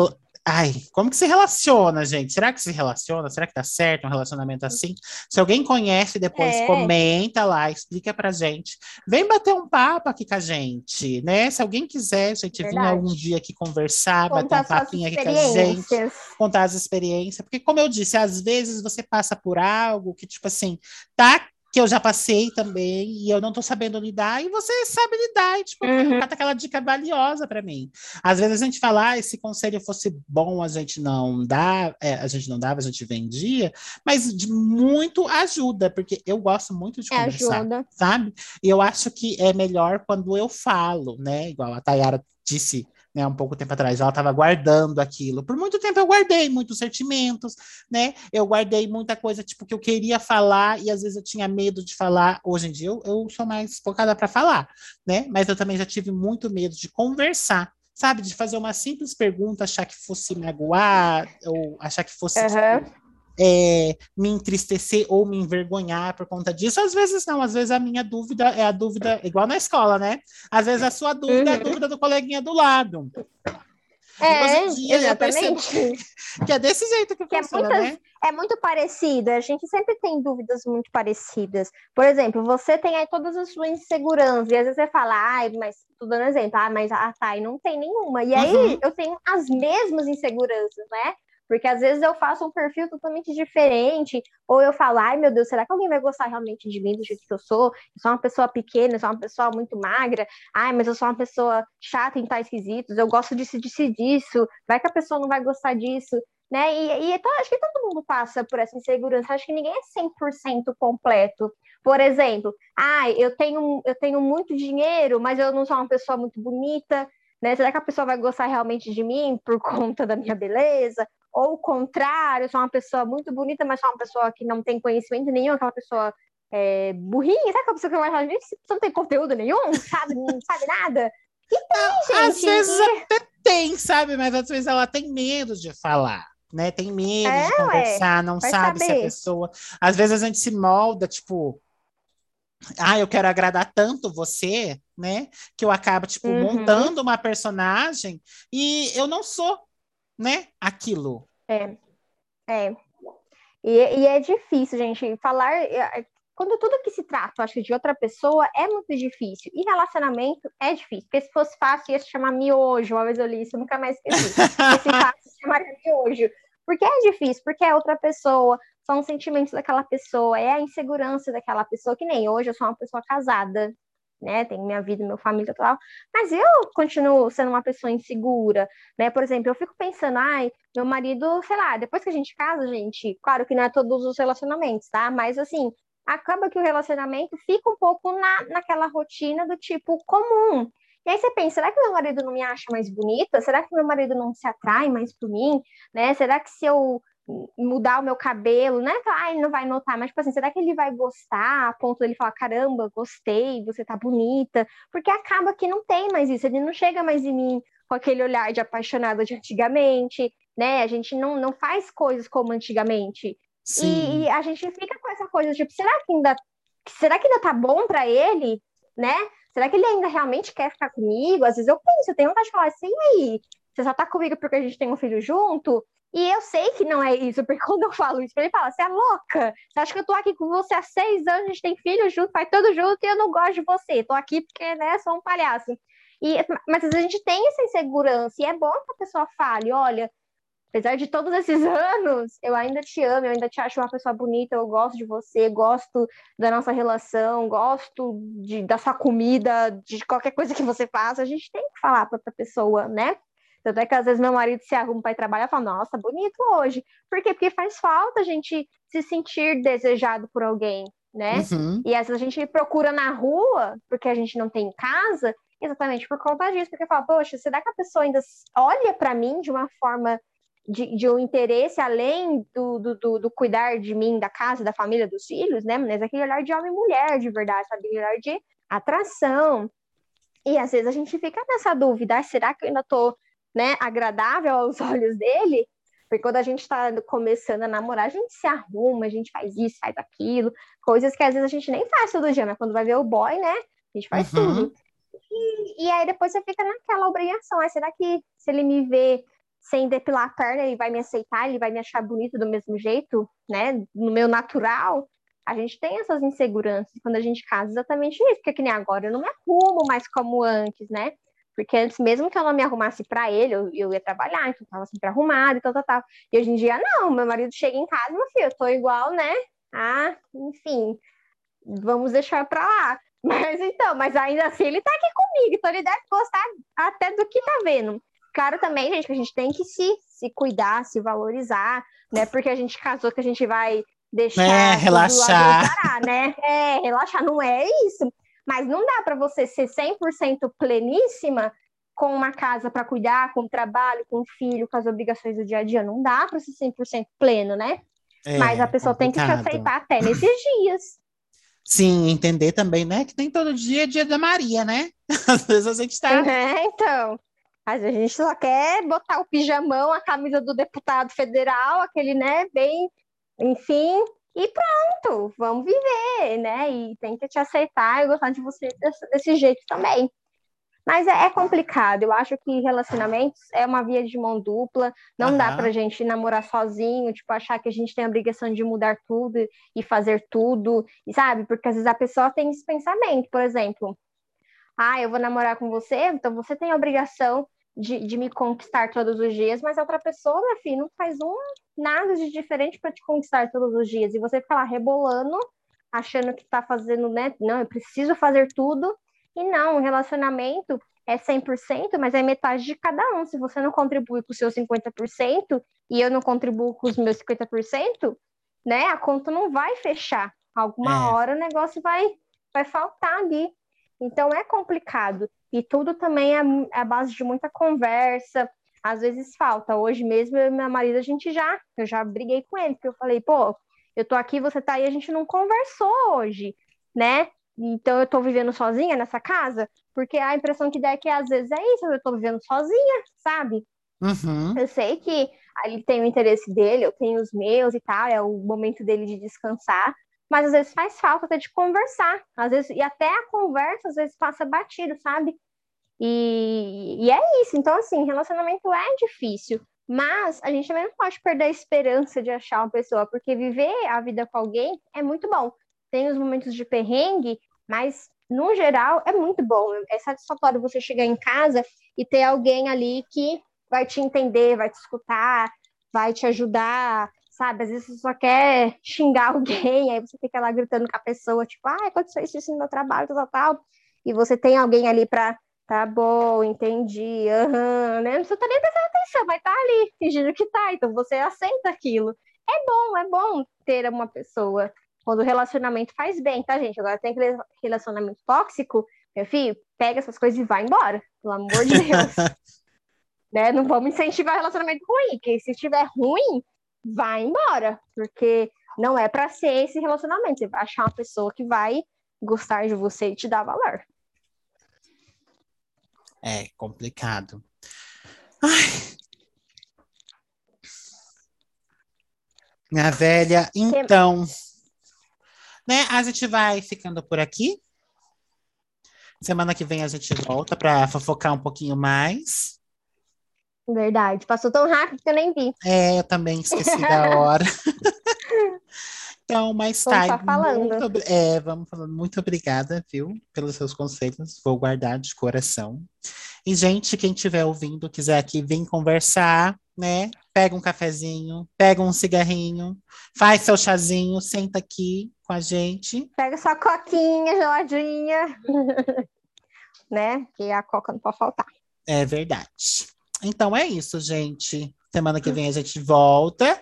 Ai, como que se relaciona, gente? Será que se relaciona? Será que tá certo um relacionamento assim? Se alguém conhece, depois é. comenta lá, explica pra gente. Vem bater um papo aqui com a gente, né? Se alguém quiser, a gente vir algum dia aqui conversar, contar bater um papinho aqui com a gente, contar as experiências. Porque, como eu disse, às vezes você passa por algo que, tipo assim, tá que eu já passei também e eu não tô sabendo lidar, e você sabe lidar, e, tipo, uhum. aquela dica valiosa para mim. Às vezes a gente fala, ah, se conselho fosse bom, a gente não dá, é, a gente não dava, a gente vendia, mas de muito ajuda, porque eu gosto muito de conversar, ajuda. sabe? E eu acho que é melhor quando eu falo, né? Igual a Tayara disse né, um pouco tempo atrás, ela estava guardando aquilo. Por muito tempo eu guardei muitos sentimentos, né? Eu guardei muita coisa tipo que eu queria falar e às vezes eu tinha medo de falar. Hoje em dia eu, eu sou mais focada para falar, né? Mas eu também já tive muito medo de conversar. Sabe, de fazer uma simples pergunta, achar que fosse magoar, ou achar que fosse uhum é, me entristecer ou me envergonhar por conta disso. Às vezes não, às vezes a minha dúvida é a dúvida, igual na escola, né? Às vezes a sua dúvida uhum. é a uhum. dúvida do coleguinha do lado. É, exatamente. Que é desse jeito que, que é funciona, é, muitas, né? é muito parecido, a gente sempre tem dúvidas muito parecidas. Por exemplo, você tem aí todas as suas inseguranças, e às vezes você fala, ai, mas tô dando exemplo, ah, mas a Thay não tem nenhuma. E aí uhum. eu tenho as mesmas inseguranças, né? Porque às vezes eu faço um perfil totalmente diferente, ou eu falo, ai meu Deus, será que alguém vai gostar realmente de mim do jeito que eu sou? Eu sou uma pessoa pequena, eu sou uma pessoa muito magra, ai, mas eu sou uma pessoa chata em tais quesitos, eu gosto disso, disso disso, vai que a pessoa não vai gostar disso, né? E, e então, acho que todo mundo passa por essa insegurança, acho que ninguém é 100% completo. Por exemplo, ai, eu tenho, eu tenho muito dinheiro, mas eu não sou uma pessoa muito bonita, né? Será que a pessoa vai gostar realmente de mim por conta da minha beleza? Ou o contrário, eu sou uma pessoa muito bonita, mas sou uma pessoa que não tem conhecimento nenhum, aquela pessoa é, burrinha, sabe aquela pessoa que vai falar, gente, você não tem conteúdo nenhum, sabe, não sabe nada? E tem, gente. Às vezes até tem, sabe, mas às vezes ela tem medo de falar. Né, tem medo é, de conversar, não sabe saber. se a pessoa. Às vezes a gente se molda, tipo, ah, eu quero agradar tanto você, né? Que eu acabo, tipo, uhum. montando uma personagem e eu não sou né, aquilo. É, é. E, e é difícil, gente, falar. É, quando tudo que se trata, acho de outra pessoa, é muito difícil. E relacionamento é difícil. Porque se fosse fácil, ia se chamar miojo. Uma vez eu li isso, eu nunca mais esqueci. se fácil, se chamaria miojo. Porque é difícil, porque é outra pessoa, são os sentimentos daquela pessoa, é a insegurança daquela pessoa, que nem hoje eu sou uma pessoa casada, né? Tenho minha vida, minha família tal. Mas eu continuo sendo uma pessoa insegura, né? Por exemplo, eu fico pensando, ai, meu marido, sei lá, depois que a gente casa, gente, claro que não é todos os relacionamentos, tá? Mas assim, acaba que o relacionamento fica um pouco na, naquela rotina do tipo comum. E aí você pensa, será que meu marido não me acha mais bonita? Será que meu marido não se atrai mais por mim? Né? Será que se eu mudar o meu cabelo, né? Ah, ele não vai notar, mas tipo assim, será que ele vai gostar a ponto dele falar, caramba, gostei, você tá bonita? Porque acaba que não tem mais isso, ele não chega mais em mim com aquele olhar de apaixonado de antigamente, né? A gente não, não faz coisas como antigamente. E, e, a gente fica com essa coisa, tipo, será que ainda, será que ainda tá bom para ele, né? Será que ele ainda realmente quer ficar comigo? Às vezes eu penso, eu tenho vontade de falar assim, aí, você só tá comigo porque a gente tem um filho junto? E eu sei que não é isso, porque quando eu falo isso, ele fala: você é louca? Você acha que eu tô aqui com você há seis anos, a gente tem filho junto, faz tudo junto e eu não gosto de você. Tô aqui porque, né, sou um palhaço. E, mas a gente tem essa insegurança, e é bom que a pessoa fale: olha, apesar de todos esses anos, eu ainda te amo, eu ainda te acho uma pessoa bonita, eu gosto de você, gosto da nossa relação, gosto de, da sua comida, de qualquer coisa que você faça, a gente tem que falar para outra pessoa, né? Tanto é que às vezes meu marido se arruma para ir trabalhar e fala, nossa, bonito hoje. Por quê? Porque faz falta a gente se sentir desejado por alguém, né? Uhum. E às vezes a gente procura na rua, porque a gente não tem em casa, exatamente por conta disso, porque fala, poxa, será que a pessoa ainda olha para mim de uma forma de, de, um interesse além do, do, do, do, cuidar de mim, da casa, da família, dos filhos, né? Mas aquele olhar de homem e mulher, de verdade, sabe? Aquele olhar de atração. E às vezes a gente fica nessa dúvida, ah, será que eu ainda tô, né, agradável aos olhos dele? Porque quando a gente está começando a namorar, a gente se arruma, a gente faz isso, faz aquilo, coisas que às vezes a gente nem faz todo dia, mas quando vai ver o boy, né, a gente faz uhum. tudo. E, e, aí depois você fica naquela obrigação, ah, será que se ele me vê sem depilar a perna, ele vai me aceitar, ele vai me achar bonito do mesmo jeito, né? No meu natural. A gente tem essas inseguranças quando a gente casa, exatamente isso, porque que nem agora eu não me arrumo mais como antes, né? Porque antes, mesmo que eu não me arrumasse para ele, eu, eu, ia trabalhar, então eu tava sempre arrumada e tal, tal, tal. E hoje em dia, não, meu marido chega em casa, meu filho, eu tô igual, né? Ah, enfim, vamos deixar pra lá. Mas então, mas ainda assim ele tá aqui comigo, então ele deve gostar até do que tá vendo. Claro também, gente, que a gente tem que se, se cuidar, se valorizar, né? Porque a gente casou que a gente vai deixar é, relaxar, parar, né? É, relaxar não é isso. Mas não dá para você ser 100% pleníssima com uma casa para cuidar, com o trabalho, com o filho, com as obrigações do dia a dia. Não dá para ser 100% pleno, né? É, Mas a pessoa complicado. tem que te aceitar até nesses dias. Sim, entender também, né? Que nem todo dia é dia da Maria, né? Às vezes a gente tá. É, então. Mas a gente só quer botar o pijamão, a camisa do deputado federal, aquele, né, bem, enfim, e pronto, vamos viver, né? E tem que te aceitar e gostar de você desse, desse jeito também. Mas é, é, complicado. Eu acho que relacionamentos é uma via de mão dupla. Não uhum. dá pra gente namorar sozinho, tipo, achar que a gente tem a obrigação de mudar tudo e fazer tudo, e sabe? Porque às vezes a pessoa tem esse pensamento, por exemplo. Ah, eu vou namorar com você, então você tem a obrigação de, de me conquistar todos os dias, mas a outra pessoa, meu filho, não faz um nada de diferente para te conquistar todos os dias. E você fica lá rebolando, achando que tá fazendo, né? Não, eu preciso fazer tudo. E não, o relacionamento é 100%, mas é metade de cada um. Se você não contribui com os seus 50% e eu não contribuo com os meus 50%, né? A conta não vai fechar. Alguma é. hora o negócio vai, vai faltar ali. Então é complicado. E tudo também é, é a base de muita conversa. Às vezes falta. Hoje mesmo, eu e meu marido, a gente já, eu já briguei com ele, porque eu falei, pô, eu tô aqui, você tá aí, a gente não conversou hoje, né? Então eu tô vivendo sozinha nessa casa, porque a impressão que dá é que às vezes é isso, eu tô vivendo sozinha, sabe? Uhum. Eu sei que ele tem o interesse dele, eu tenho os meus e tal, é o momento dele de descansar, mas às vezes faz falta até de conversar, às vezes, e até a conversa às vezes passa batido, sabe? E, e é isso, então assim, relacionamento é difícil, mas a gente também não pode perder a esperança de achar uma pessoa, porque viver a vida com alguém é muito bom. Tem os momentos de perrengue, mas no geral é muito bom. É satisfatório você chegar em casa e ter alguém ali que vai te entender, vai te escutar, vai te ajudar, sabe? Às vezes você só quer xingar alguém, aí você fica lá gritando com a pessoa, tipo, ah, aconteceu isso, isso no meu trabalho, tal, tal, e você tem alguém ali para tá bom, entendi, aham, né? Não precisa nem prestando atenção, estar tá ali, fingindo que tá, então você aceita aquilo. É bom, é bom ter uma pessoa quando o relacionamento faz bem, tá, gente? Agora tem relacionamento tóxico, meu filho, pega essas coisas e vai embora, pelo amor de Deus. né? Não vamos incentivar relacionamento ruim, porque se estiver ruim, vai embora, porque não é para ser esse relacionamento. Você vai achar uma pessoa que vai gostar de você e te dar valor. É complicado. Ai. Minha velha, então, né? A gente vai ficando por aqui. Semana que vem a gente volta para fofocar um pouquinho mais. Verdade. Passou tão rápido que eu nem vi. É, eu também esqueci da hora. então, mais vamos tarde. falando. Muito, é, vamos falando. Muito obrigada, viu, pelos seus conselhos. Vou guardar de coração. E, gente, quem estiver ouvindo, quiser aqui vir conversar, né? Pega um cafezinho, pega um cigarrinho, faz seu chazinho, senta aqui com a gente. Pega sua coquinha geladinha, né? Que a coca não pode faltar. É verdade. Então é isso, gente. Semana que vem a gente volta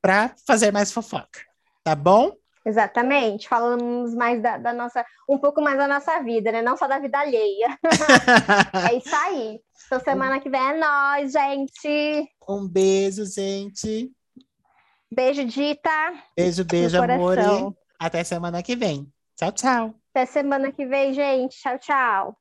para fazer mais fofoca, tá bom? Exatamente, falamos mais da, da, nossa, um pouco mais da nossa vida, né? Não só da vida alheia. é isso aí. Então, semana que vem é nós, gente. Um beijo, gente. Beijo, Dita. Beijo, beijo, amor. Até semana que vem. Tchau, tchau. Até semana que vem, gente. Tchau, tchau.